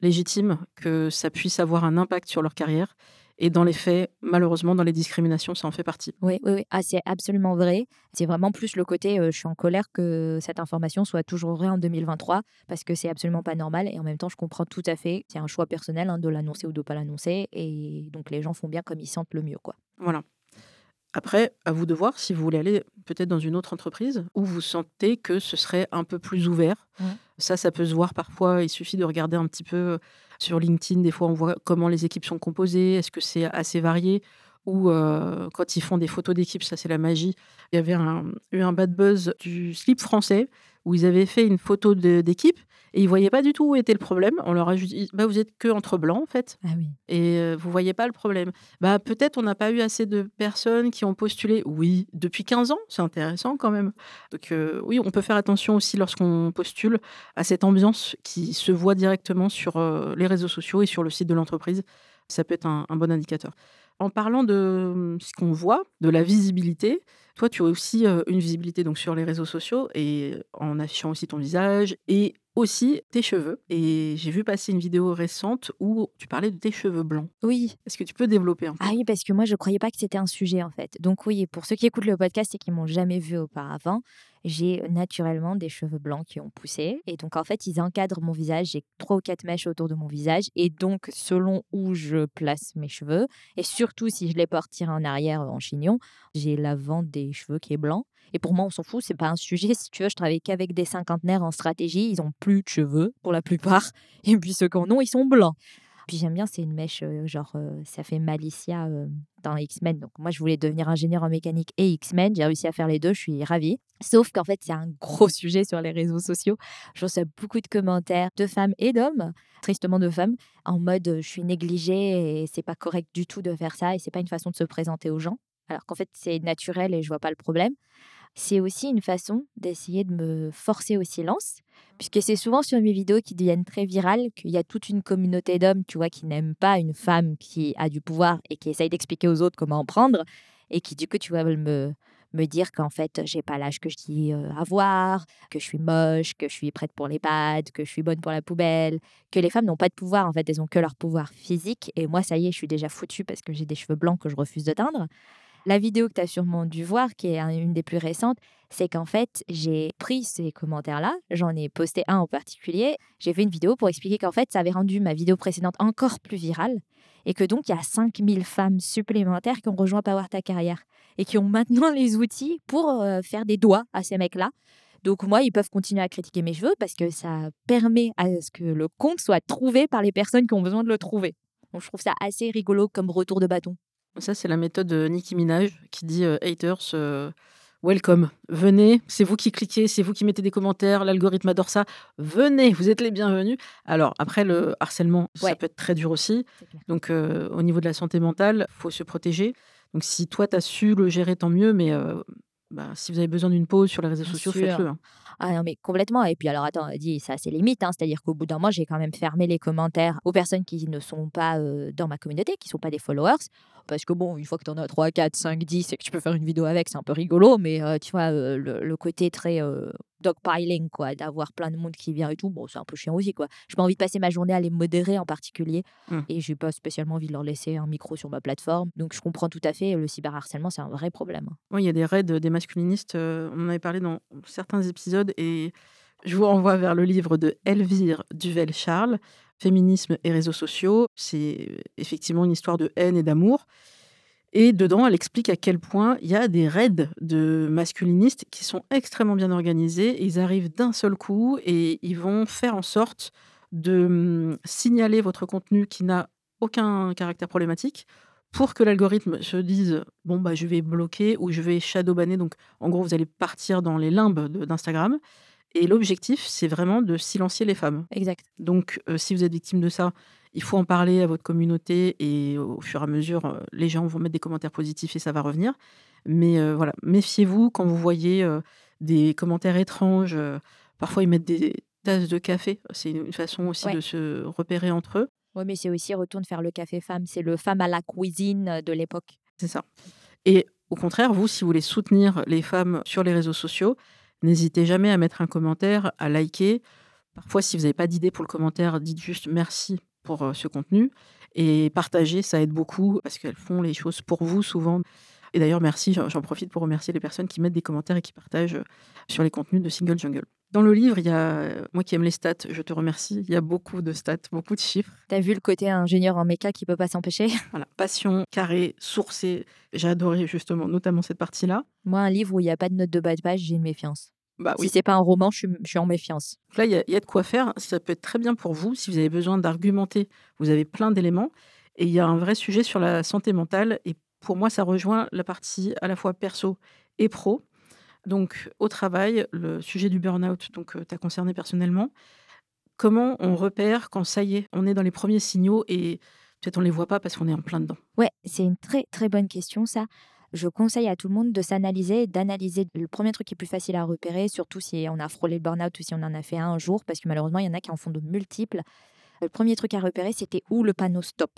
légitime que ça puisse avoir un impact sur leur carrière et dans les faits, malheureusement, dans les discriminations, ça en fait partie. Oui, oui, oui. Ah, c'est absolument vrai. C'est vraiment plus le côté, euh, je suis en colère que cette information soit toujours vraie en 2023, parce que c'est absolument pas normal. Et en même temps, je comprends tout à fait. C'est un choix personnel hein, de l'annoncer ou de pas l'annoncer. Et donc, les gens font bien comme ils sentent le mieux, quoi. Voilà. Après, à vous de voir si vous voulez aller peut-être dans une autre entreprise où vous sentez que ce serait un peu plus ouvert. Ça, ça peut se voir parfois. Il suffit de regarder un petit peu sur LinkedIn. Des fois, on voit comment les équipes sont composées. Est-ce que c'est assez varié Ou euh, quand ils font des photos d'équipe, ça c'est la magie. Il y avait un- eu un bad buzz du slip français où ils avaient fait une photo d'équipe et ils voyaient pas du tout où était le problème. On leur a juste dit bah, vous êtes que entre blancs en fait Ah oui. et euh, vous voyez pas le problème. Bah peut-être on n'a pas eu assez de personnes qui ont postulé. Oui, depuis 15 ans, c'est intéressant quand même. Donc euh, oui, on peut faire attention aussi lorsqu'on postule à cette ambiance qui se voit directement sur euh, les réseaux sociaux et sur le site de l'entreprise. Ça peut être un, un bon indicateur. En parlant de hum, ce qu'on voit, de la visibilité, toi tu as aussi euh, une visibilité donc sur les réseaux sociaux et en affichant aussi ton visage et aussi tes cheveux. Et j'ai vu passer une vidéo récente où tu parlais de tes cheveux blancs. Oui. Est-ce que tu peux développer un peu? Ah oui, parce que moi, je croyais pas que c'était un sujet, en fait. Donc oui, pour ceux qui écoutent le podcast et qui m'ont jamais vu auparavant, j'ai naturellement des cheveux blancs qui ont poussé. Et donc, en fait, ils encadrent mon visage. J'ai trois ou quatre mèches autour de mon visage. Et donc, selon où je place mes cheveux, et surtout si je les porte tirés en arrière en chignon, j'ai l'avant des cheveux qui est blanc. Et pour moi, on s'en fout, c'est pas un sujet. Si tu veux, je travaille qu'avec des cinquantenaires en stratégie. Ils ont plus de cheveux pour la plupart. Et puis ceux qui en ont, ils sont blancs. Puis j'aime bien, c'est une mèche, genre, ça fait Malicia dans X-Men. Donc moi, je voulais devenir ingénieur en mécanique et X-Men. J'ai réussi à faire les deux, je suis ravie. Sauf qu'en fait, c'est un gros sujet sur les réseaux sociaux. Je reçois beaucoup de commentaires de femmes et d'hommes, tristement de femmes, en mode je suis négligée et c'est pas correct du tout de faire ça et c'est pas une façon de se présenter aux gens. Alors qu'en fait, c'est naturel et je vois pas le problème. C'est aussi une façon d'essayer de me forcer au silence, puisque c'est souvent sur mes vidéos qui deviennent très virales qu'il y a toute une communauté d'hommes, tu vois, qui n'aiment pas une femme qui a du pouvoir et qui essaye d'expliquer aux autres comment en prendre, et qui du coup, tu vois, veulent me, me dire qu'en fait, j'ai pas l'âge que je dis euh, avoir, que je suis moche, que je suis prête pour les pads, que je suis bonne pour la poubelle, que les femmes n'ont pas de pouvoir, en fait, elles ont que leur pouvoir physique, et moi, ça y est, je suis déjà foutue parce que j'ai des cheveux blancs que je refuse de teindre. La vidéo que tu as sûrement dû voir, qui est un- une des plus récentes, c'est qu'en fait, j'ai pris ces commentaires-là, j'en ai posté un en particulier, j'ai fait une vidéo pour expliquer qu'en fait, ça avait rendu ma vidéo précédente encore plus virale, et que donc, il y a 5000 femmes supplémentaires qui ont rejoint Power Ta Carrière, et qui ont maintenant les outils pour euh, faire des doigts à ces mecs-là. Donc moi, ils peuvent continuer à critiquer mes cheveux parce que ça permet à ce que le compte soit trouvé par les personnes qui ont besoin de le trouver. Donc je trouve ça assez rigolo comme retour de bâton. Ça, c'est la méthode de Nicki Minaj qui dit euh, haters, euh, welcome. Venez, c'est vous qui cliquez, c'est vous qui mettez des commentaires, l'algorithme adore ça. Venez, vous êtes les bienvenus. Alors, après, le harcèlement, Ouais. ça peut être très dur aussi. Donc, euh, au niveau de la santé mentale, faut se protéger. Donc, si toi, tu as su le gérer, tant mieux. Mais bah, si vous avez besoin d'une pause sur les réseaux Bien sociaux, faites-le. hein. Ah non, mais complètement. Et puis alors, attends, dis, ça c'est limite. Hein. C'est-à-dire qu'au bout d'un mois, j'ai quand même fermé les commentaires aux personnes qui ne sont pas euh, dans ma communauté, qui ne sont pas des followers. Parce que bon, une fois que tu en as 3, 4, 5, 10 et que tu peux faire une vidéo avec, c'est un peu rigolo. Mais euh, tu vois, euh, le, le côté très euh, dogpiling, quoi, d'avoir plein de monde qui vient et tout, bon, c'est un peu chiant aussi, quoi. J'ai pas envie de passer ma journée à les modérer en particulier. Mm. Et j'ai pas spécialement envie de leur laisser un micro sur ma plateforme. Donc je comprends tout à fait, le cyberharcèlement, c'est un vrai problème. Oui, il y a des raids des masculinistes. on en avait parlé dans certains épisodes et je vous renvoie vers le livre de Elvire Duvel-Charles, Féminisme et réseaux sociaux. C'est effectivement une histoire de haine et d'amour. Et dedans, elle explique à quel point il y a des raids de masculinistes qui sont extrêmement bien organisés. Ils arrivent d'un seul coup et ils vont faire en sorte de hum, signaler votre contenu qui n'a aucun caractère problématique pour que l'algorithme se dise bon bah je vais bloquer ou je vais shadowbanner. Donc en gros vous allez partir dans les limbes d'Instagram. Et l'objectif c'est vraiment de silencier les femmes. Exact. Donc euh, si vous êtes victime de ça, il faut en parler à votre communauté et au fur et à mesure euh, les gens vont mettre des commentaires positifs et ça va revenir. Mais euh, voilà, méfiez-vous quand vous voyez des commentaires étranges. parfois ils mettent des tasses de café. C'est une façon aussi de se repérer entre eux. Oui, mais c'est aussi retourne faire le café femme. C'est le femme à la cuisine de l'époque. C'est ça. Et au contraire, vous, si vous voulez soutenir les femmes sur les réseaux sociaux, n'hésitez jamais à mettre un commentaire, à liker. Parfois, si vous n'avez pas d'idée pour le commentaire, dites juste merci pour euh, ce contenu et partagez, ça aide beaucoup parce qu'elles font les choses pour vous souvent. Et d'ailleurs, merci, j'en profite pour remercier les personnes qui mettent des commentaires et qui partagent euh, sur les contenus de Single Jungle. Dans le livre, il y a, moi qui aime les stats, je te remercie, il y a beaucoup de stats, beaucoup de chiffres. Tu as vu le côté ingénieur en méca qui peut pas s'empêcher? Voilà, passion, carré, sourcé. J'ai adoré justement, notamment cette partie-là. Moi, un livre où il n'y a pas de note de bas de page, j'ai une méfiance. Bah, oui. Si c'est pas un roman, je suis, en méfiance. Là, il y, y, a de quoi faire. Ça peut être très bien pour vous si vous avez besoin d'argumenter. Vous avez plein d'éléments. Et il y a un vrai sujet sur la santé mentale. Et pour moi, ça rejoint la partie à la fois perso et pro. Donc, au travail, le sujet du burn-out, donc, tu as concerné personnellement. Comment on repère quand ça y est, on est dans les premiers signaux et peut-être on ne les voit pas parce qu'on est en plein dedans? Ouais, c'est une très très bonne question ça. Je conseille à tout le monde de s'analyser, d'analyser le premier truc qui est plus facile à repérer, surtout si on a frôlé le burn-out ou si on en a fait un, un jour, parce que malheureusement, il y en a qui en font de multiples. Le premier truc à repérer, c'était où le panneau stop?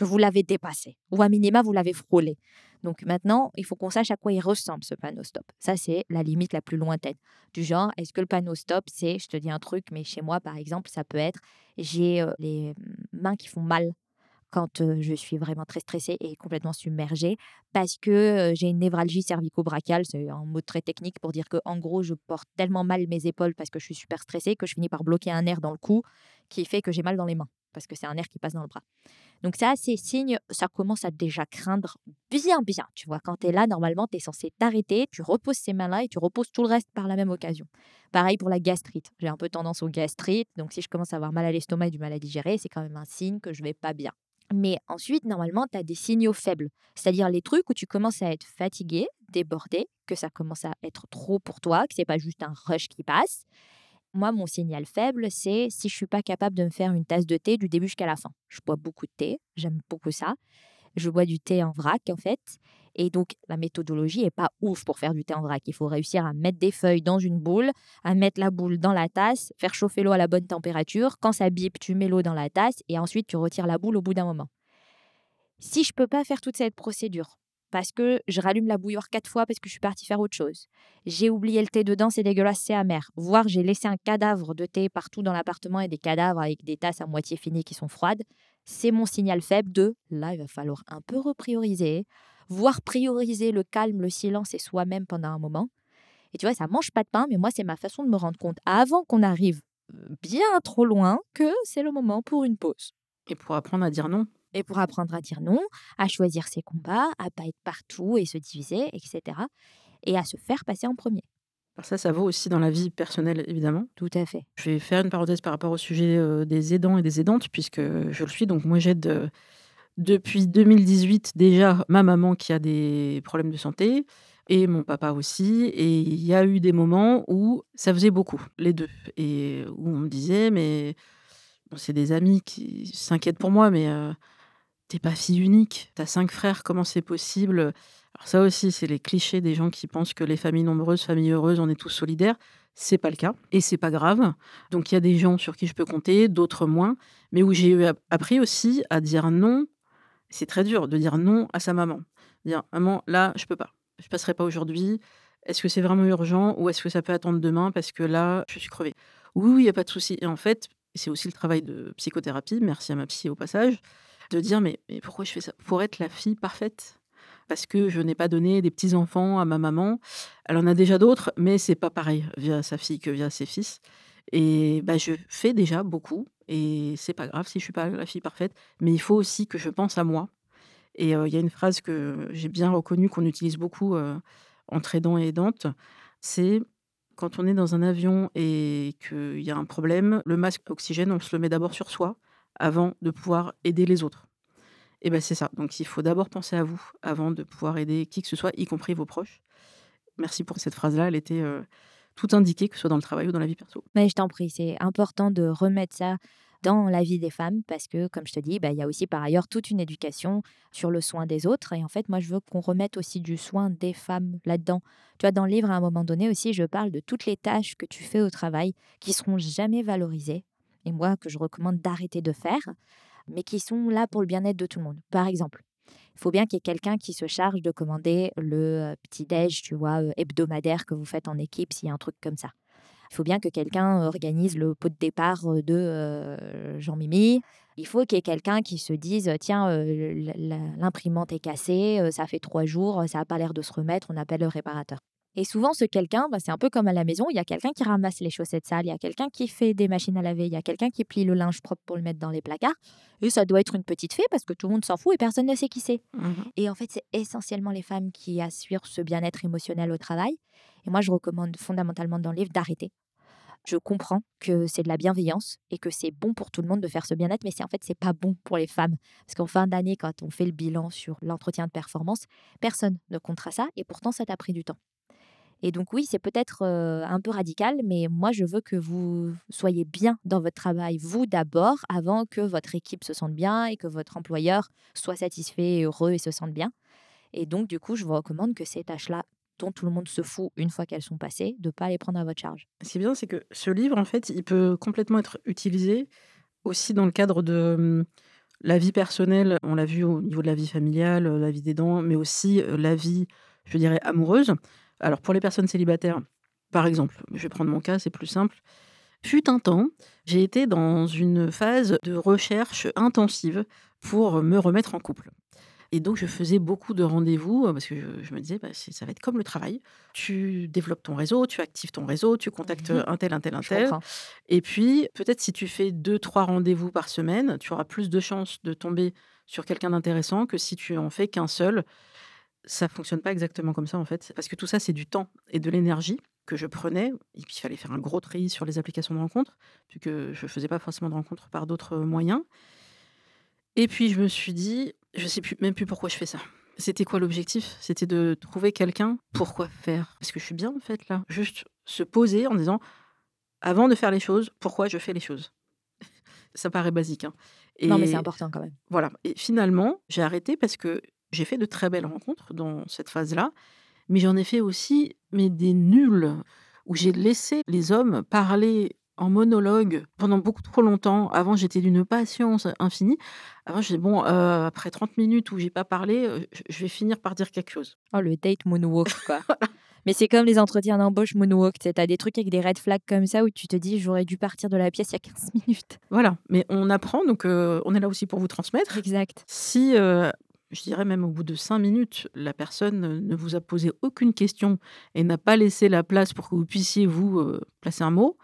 Vous l'avez dépassé, ou à minima, vous l'avez frôlé. Donc maintenant, il faut qu'on sache à quoi il ressemble ce panneau stop. Ça, c'est la limite la plus lointaine. Du genre, est-ce que le panneau stop, c'est, je te dis un truc, mais chez moi, par exemple, ça peut être, j'ai euh, les mains qui font mal quand euh, je suis vraiment très stressée et complètement submergée, parce que euh, j'ai une névralgie cervico-brachiale, c'est un mot très technique pour dire que en gros, je porte tellement mal mes épaules parce que je suis super stressée que je finis par bloquer un nerf dans le cou qui fait que j'ai mal dans les mains parce que c'est un nerf qui passe dans le bras. Donc ça, c'est signe, ça commence à déjà craindre bien, bien. Tu vois, quand tu es là, normalement, tu es censé t'arrêter, tu reposes ces mains-là et tu reposes tout le reste par la même occasion. Pareil pour la gastrite. J'ai un peu tendance au gastrite, donc si je commence à avoir mal à l'estomac et du mal à digérer, c'est quand même un signe que je vais pas bien. Mais ensuite, normalement, tu as des signaux faibles, c'est-à-dire les trucs où tu commences à être fatigué, débordé, que ça commence à être trop pour toi, que c'est pas juste un rush qui passe moi, mon signal faible, c'est si je suis pas capable de me faire une tasse de thé du début jusqu'à la fin. Je bois beaucoup de thé, j'aime beaucoup ça. Je bois du thé en vrac, en fait. Et donc, la méthodologie est pas ouf pour faire du thé en vrac. Il faut réussir à mettre des feuilles dans une boule, à mettre la boule dans la tasse, faire chauffer l'eau à la bonne température. Quand ça bip, tu mets l'eau dans la tasse et ensuite tu retires la boule au bout d'un moment. Si je peux pas faire toute cette procédure parce que je rallume la bouilloire quatre fois parce que je suis partie faire autre chose. J'ai oublié le thé dedans, c'est dégueulasse, c'est amer. Voire j'ai laissé un cadavre de thé partout dans l'appartement et des cadavres avec des tasses à moitié finies qui sont froides. C'est mon signal faible de là, il va falloir un peu reprioriser, voire prioriser le calme, le silence et soi-même pendant un moment. Et tu vois, ça mange pas de pain, mais moi, c'est ma façon de me rendre compte avant qu'on arrive euh, bien trop loin que c'est le moment pour une pause. Et pour apprendre à dire non et pour apprendre à dire non, à choisir ses combats, à pas être partout et se diviser, etc. Et à se faire passer en premier. Alors ça, ça vaut aussi dans la vie personnelle, évidemment. Tout à fait. Je vais faire une parenthèse par rapport au sujet euh, des aidants et des aidantes, puisque je le suis. Donc moi, j'aide euh, depuis 2018 déjà ma maman qui a des problèmes de santé et mon papa aussi. Et il y a eu des moments où ça faisait beaucoup, les deux. Et où on me disait, mais c'est des amis qui s'inquiètent pour moi, mais... Euh, t'es pas fille unique, t'as cinq frères, comment c'est possible? Alors ça aussi, c'est les clichés des gens qui pensent que les familles nombreuses, familles heureuses, on est tous solidaires. C'est pas le cas et c'est pas grave. Donc il y a des gens sur qui je peux compter, d'autres moins, mais où j'ai appris aussi à dire non. C'est très dur de dire non à sa maman. Dire maman, là, je peux pas. Je passerai pas aujourd'hui. Est-ce que c'est vraiment urgent ou est-ce que ça peut attendre demain parce que là, je suis crevée? Oui, il y a pas de souci. Et en fait, c'est aussi le travail de psychothérapie. Merci à ma psy au passage de dire mais, pourquoi je fais ça? Pour être la fille parfaite parce que je n'ai pas donné des petits enfants à ma maman. Elle en a déjà d'autres, mais c'est pas pareil via sa fille que via ses fils. Et bah, je fais déjà beaucoup, et c'est pas grave si je suis pas la fille parfaite, mais il faut aussi que je pense à moi. Et il y a une phrase que j'ai bien reconnue qu'on utilise beaucoup entre aidants et aidantes, c'est quand on est dans un avion et qu'il y a un problème, le masque oxygène, on se le met d'abord sur soi avant de pouvoir aider les autres. Et ben c'est ça. Donc il faut d'abord penser à vous avant de pouvoir aider qui que ce soit, y compris vos proches. Merci pour cette phrase-là. Elle était euh, tout indiquée, que ce soit dans le travail ou dans la vie perso. Mais je t'en prie, c'est important de remettre ça dans la vie des femmes parce que, comme je te dis, bah, il y a aussi par ailleurs toute une éducation sur le soin des autres. Et en fait, moi, je veux qu'on remette aussi du soin des femmes là-dedans. Tu vois, dans le livre, à un moment donné aussi, je parle de toutes les tâches que tu fais au travail qui seront jamais valorisées et moi, que je recommande d'arrêter de faire, mais qui sont là pour le bien-être de tout le monde. Par exemple, il faut bien qu'il y ait quelqu'un qui se charge de commander le petit-déj, tu vois, hebdomadaire que vous faites en équipe, s'il y a un truc comme ça. Il faut bien que quelqu'un organise le pot de départ de Jean-Mimi. Il faut qu'il y ait quelqu'un qui se dise tiens, l'imprimante est cassée, ça fait trois jours, ça n'a pas l'air de se remettre, on appelle le réparateur. Et souvent, ce quelqu'un, bah, c'est un peu comme à la maison, il y a quelqu'un qui ramasse les chaussettes sales, il y a quelqu'un qui fait des machines à laver, il y a quelqu'un qui plie le linge propre pour le mettre dans les placards. Et ça doit être une petite fée parce que tout le monde s'en fout et personne ne sait qui c'est. Mmh et en fait, c'est essentiellement les femmes qui assurent ce bien-être émotionnel au travail. Et moi, je recommande fondamentalement dans le livre d'arrêter. Je comprends que c'est de la bienveillance et que c'est bon pour tout le monde de faire ce bien-être, mais c'est en fait c'est pas bon pour les femmes parce qu'en fin d'année, quand on fait le bilan sur l'entretien de performance, personne ne comptera ça et pourtant ça t'a pris du temps. Et donc oui, c'est peut-être un peu radical, mais moi, je veux que vous soyez bien dans votre travail, vous d'abord, avant que votre équipe se sente bien et que votre employeur soit satisfait, heureux et se sente bien. Et donc, du coup, je vous recommande que ces tâches-là, dont tout le monde se fout une fois qu'elles sont passées, de ne pas les prendre à votre charge. Ce qui est bien, c'est que ce livre, en fait, il peut complètement être utilisé aussi dans le cadre de mmh, la vie personnelle. On l'a vu au niveau de la vie familiale, la vie des dents, mais aussi la vie, je dirais, amoureuse. Alors pour les personnes célibataires, par exemple, je vais prendre mon cas, c'est plus simple. Fut un temps, j'ai été dans une phase de recherche intensive pour me remettre en couple. Et donc, je faisais beaucoup de rendez-vous parce que je, me disais, bah, ça va être comme le travail. Tu développes ton réseau, tu actives ton réseau, tu contactes mmh un tel, un tel, un tel. Et puis, peut-être si tu fais deux, trois rendez-vous par semaine, tu auras plus de chances de tomber sur quelqu'un d'intéressant que si tu en fais qu'un seul ça fonctionne pas exactement comme ça en fait, parce que tout ça c'est du temps et de l'énergie que je prenais, et puis il fallait faire un gros tri sur les applications de rencontres, puisque je faisais pas forcément de rencontres par d'autres moyens. Et puis je me suis dit, je sais plus, même plus pourquoi je fais ça. C'était quoi l'objectif? C'était de trouver quelqu'un. Pourquoi faire Parce que je suis bien en fait là. Juste se poser en disant, avant de faire les choses, pourquoi je fais les choses? Ça paraît basique. Hein. non mais c'est important quand même. Voilà. Et finalement, j'ai arrêté parce que j'ai fait de très belles rencontres dans cette phase-là, mais j'en ai fait aussi mais des nuls, où j'ai laissé les hommes parler en monologue pendant beaucoup trop longtemps. Avant, j'étais d'une patience infinie. Avant, je disais, bon, euh, après 30 minutes où j'ai pas parlé, euh, je vais finir par dire quelque chose. Oh, le date moonwalk, quoi. Mais c'est comme les entretiens d'embauche moonwalk. Tu as des trucs avec des red flags comme ça où tu te dis, j'aurais dû partir de la pièce il y a 15 minutes. Voilà, mais on apprend, donc euh, on est là aussi pour vous transmettre. Exact. Si je dirais même au bout de cinq minutes, la personne ne vous a posé aucune question et n'a pas laissé la place pour que vous puissiez vous euh, placer un mot,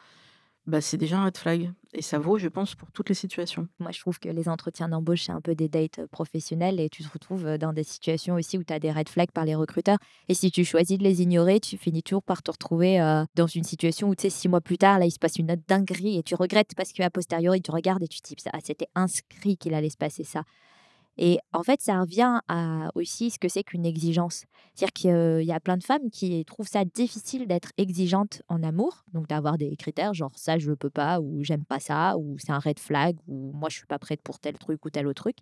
bah, c'est déjà un red flag. Et ça vaut, je pense, pour toutes les situations. Moi, je trouve que les entretiens d'embauche, c'est un peu des dates euh, professionnelles et tu te retrouves euh, dans des situations aussi où tu as des red flags par les recruteurs. Et si tu choisis de les ignorer, tu finis toujours par te retrouver dans une situation où, tu sais, six mois plus tard, là, il se passe une autre dinguerie et tu regrettes parce qu'à posteriori, tu regardes et tu te dis, ah, c'était inscrit qu'il allait se passer ça. Et en fait, ça revient à aussi ce que c'est qu'une exigence. C'est-à-dire qu'il y a plein de femmes qui trouvent ça difficile d'être exigeante en amour, donc d'avoir des critères genre ça je ne peux pas ou j'aime pas ça ou c'est un red flag ou moi je suis pas prête pour tel truc ou tel autre truc.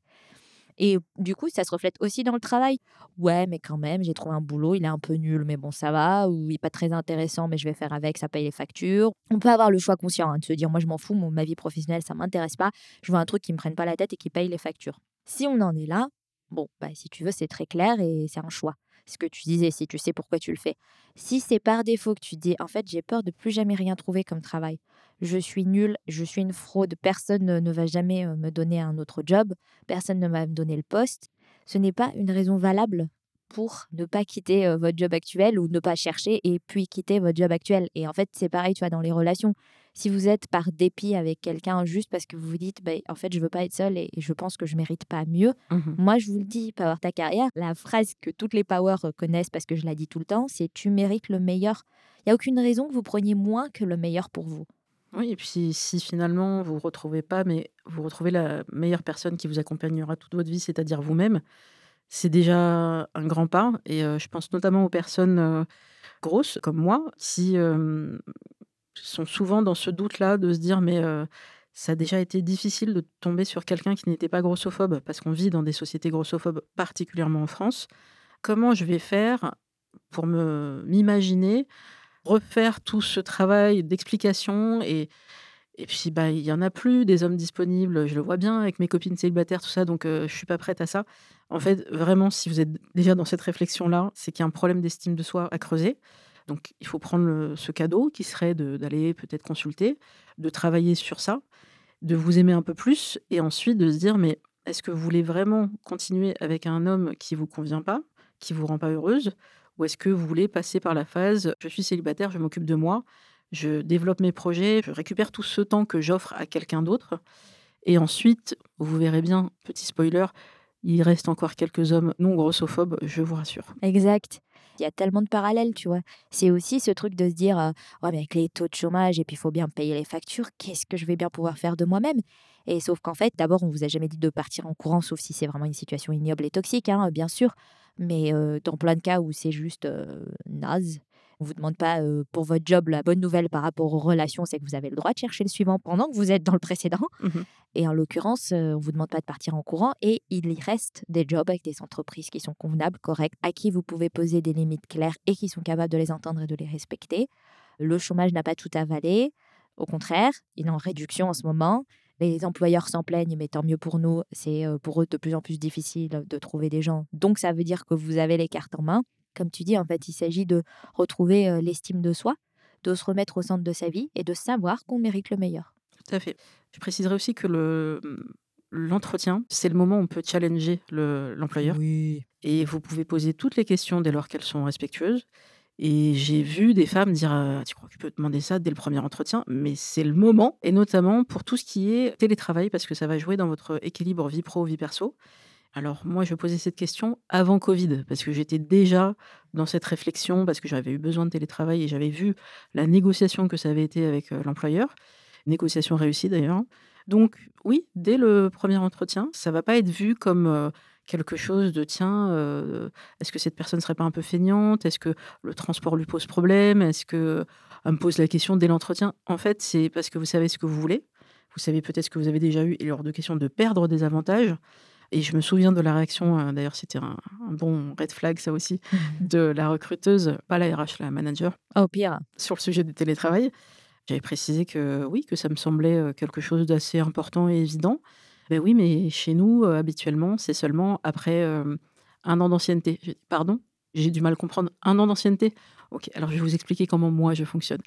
Et du coup, ça se reflète aussi dans le travail. Ouais, mais quand même, j'ai trouvé un boulot, il est un peu nul, mais bon, ça va. Ou il n'est pas très intéressant, mais je vais faire avec, ça paye les factures. On peut avoir le choix conscient hein, de se dire, moi, je m'en fous, ma vie professionnelle, ça m'intéresse pas. Je veux un truc qui me prenne pas la tête et qui paye les factures. Si on en est là, bon, bah, si tu veux, c'est très clair et c'est un choix. Ce que tu disais, si tu sais pourquoi tu le fais. Si c'est par défaut que tu dis, en fait, j'ai peur de plus jamais rien trouver comme travail. Je suis nul, je suis une fraude, personne ne va jamais me donner un autre job, personne ne va me donner le poste. Ce n'est pas une raison valable pour ne pas quitter votre job actuel ou ne pas chercher et puis quitter votre job actuel. Et en fait, c'est pareil, tu vois, dans les relations. Si vous êtes par dépit avec quelqu'un juste parce que vous vous dites, bah, en fait, je veux pas être seule et, je pense que je mérite pas mieux, mmh moi, je vous le dis, Power ta carrière, la phrase que toutes les Power connaissent parce que je la dis tout le temps, c'est tu mérites le meilleur. Il n'y a aucune raison que vous preniez moins que le meilleur pour vous. Oui et puis si finalement vous retrouvez pas, mais vous retrouvez la meilleure personne qui vous accompagnera toute votre vie, c'est-à-dire vous-même, c'est déjà un grand pas et heu, je pense notamment aux personnes, heu, grosses comme moi qui, hem, sont souvent dans ce doute-là de se dire: «Mais ça a déjà été difficile de tomber sur quelqu'un qui n'était pas grossophobe», parce qu'on vit dans des sociétés grossophobes, particulièrement en France. Comment je vais faire pour me m'imaginer refaire tout ce travail d'explication et et puis, bah, il y en a plus des hommes disponibles, je le vois bien avec mes copines célibataires, tout ça, donc heu, je suis pas prête à ça. En fait, vraiment, si vous êtes déjà dans cette réflexion-là, c'est qu'il y a un problème d'estime de soi à creuser. Donc il faut prendre ce cadeau qui serait d'aller peut-être consulter, de travailler sur ça, de vous aimer un peu plus et ensuite de se dire: «Mais est-ce que vous voulez vraiment continuer avec un homme qui vous convient pas, qui vous rend pas heureuse? Ou est-ce que vous voulez passer par la phase: "Je suis célibataire, je m'occupe de moi, je développe mes projets, je récupère tout ce temps que j'offre à quelqu'un d'autre"?» et ensuite, vous verrez bien, petit spoiler, il reste encore quelques hommes non grossophobes, je vous rassure. Exact. Il y a tellement de parallèles, tu vois? C'est aussi ce truc de se dire, heu: «Ouais, mais avec les taux de chômage et puis il faut bien payer les factures, qu'est-ce que je vais bien pouvoir faire de moi-même?» et sauf qu'en fait, d'abord, on vous a jamais dit de partir en courant, sauf si c'est vraiment une situation ignoble et toxique, hein, bien sûr. Mais heu, dans plein de cas où c'est juste, heu, naze, on vous demande pas, pour votre job, la bonne nouvelle par rapport aux relations, c'est que vous avez le droit de chercher le suivant pendant que vous êtes dans le précédent Mmh mh. et en l'occurrence, on vous demande pas de partir en courant et il y reste des jobs avec des entreprises qui sont convenables, correctes, à qui vous pouvez poser des limites claires et qui sont capables de les entendre et de les respecter. Le chômage n'a pas tout avalé, au contraire, il est en réduction en ce moment. Les employeurs s'en plaignent, mais tant mieux pour nous, c'est, pour eux de plus en plus difficile de trouver des gens, donc ça veut dire que vous avez les cartes en main. Comme tu dis, en fait, il s'agit de retrouver, heu, l'estime de soi, de se remettre au centre de sa vie et de savoir qu'on mérite le meilleur. Tout à fait. Je préciserai aussi que le, l'entretien, c'est le moment où on peut challenger le l'employeur Oui. et vous pouvez poser toutes les questions dès lors qu'elles sont respectueuses et j'ai vu des femmes dire: «Heu, tu crois que tu peux demander ça dès le premier entretien?» mais c'est le moment et notamment pour tout ce qui est télétravail parce que ça va jouer dans votre équilibre vie pro, vie perso. Alors moi, je posais cette question avant covid parce que j'étais déjà dans cette réflexion, parce que j'avais eu besoin de télétravail et j'avais vu la négociation que ça avait été avec, heu, l'employeur. Négociation réussie d'ailleurs. Donc oui, dès le premier entretien, ça va pas être vu comme, heu, quelque chose de: «Tiens, heu, est-ce que cette personne serait pas un peu feignante? Est-ce que le transport lui pose problème? Est-ce que» me pose la question dès l'entretien? En fait, c'est parce que vous savez ce que vous voulez. Vous savez peut-être ce que vous avez déjà eu, est hors de question de perdre des avantages et je me souviens de la réaction, heu, d'ailleurs c'était un un bon red flag ça aussi, de la recruteuse, pas la RH, la manager, Au pire. sur le sujet du télétravail. J'avais précisé que oui, que ça me semblait, heu, quelque chose d'assez important et évident. «Beh oui, mais chez nous, heu, habituellement, c'est seulement après, 1 an d'ancienneté». J'ai dit: «Pardon?» j'ai du mal comprendre. «1 an d'ancienneté?» OK, alors je vais vous expliquer comment moi je fonctionne.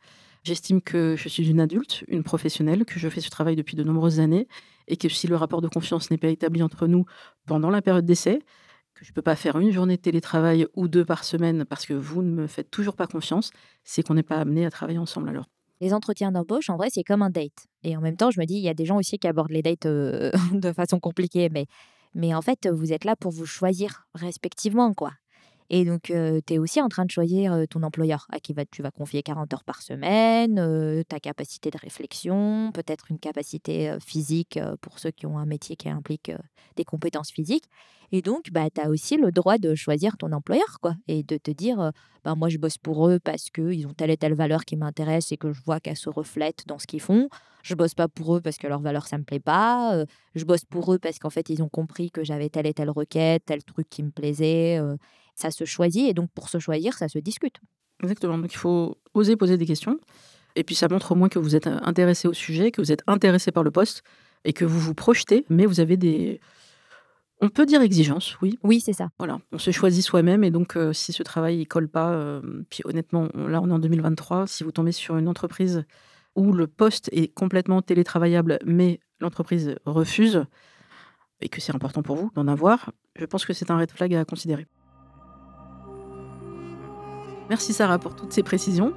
J'estime que je suis une adulte, une professionnelle, que je fais ce travail depuis de nombreuses années et que si le rapport de confiance n'est pas établi entre nous pendant la période d'essai, que je peux pas faire 1 journée de télétravail ou 2 par semaine parce que vous ne me faites toujours pas confiance, c'est qu'on n'est pas amenés à travailler ensemble alors. Les entretiens d'embauche, en vrai, c'est comme un date et en même temps, je me dis, il y a des gens aussi qui abordent les dates, heu, de façon compliquée, mais mais en fait, vous êtes là pour vous choisir respectivement, quoi et donc tu es aussi en train de choisir, ton employeur à qui va tu vas confier 40 heures par semaine, ta capacité de réflexion, peut-être une capacité, physique, pour ceux qui ont un métier qui implique, des compétences physiques et donc bah, tu as aussi le droit de choisir ton employeur, quoi et de te dire, «Ben, moi, je bosse pour eux parce qu'ils ont telle et telle valeur qui m'intéresse et que je vois qu'elle se reflète dans ce qu'ils font. Je bosse pas pour eux parce que leurs valeurs, ça me plaît pas, je bosse pour eux parce qu'en fait, ils ont compris que j'avais telle et telle requête, tel truc qui me plaisait», ça se choisit et donc pour se choisir, ça se discute. Exactement, donc il faut oser poser des questions et puis ça montre au moins que vous êtes, intéressé au sujet, que vous êtes intéressé par le poste et que vous vous projetez, mais vous avez des on peut dire exigences, oui. Oui, c'est ça. Voilà, on se choisit soi-même et donc heu, si ce travail, il colle pas, hem, puis honnêtement, on là, on est en 2023, si vous tombez sur une entreprise où le poste est complètement télétravaillable, mais l'entreprise refuse et que c'est important pour vous d'en avoir, je pense que c'est un red flag à considérer. Merci Sarah pour toutes ces précisions.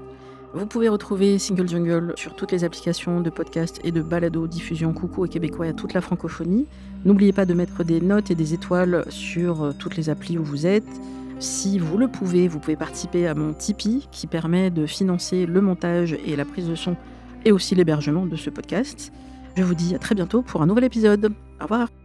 Vous pouvez retrouver Single Jungle sur toutes les applications de podcast et de balado-diffusion coucou et québécois à toute la francophonie. N'oubliez pas de mettre des notes et des étoiles sur, heu, toutes les applis où vous êtes. Si vous le pouvez, vous pouvez participer à mon Tipeee qui permet de financer le montage et la prise de son et aussi l'hébergement de ce podcast. Je vous dis à très bientôt pour un nouvel épisode. Au revoir.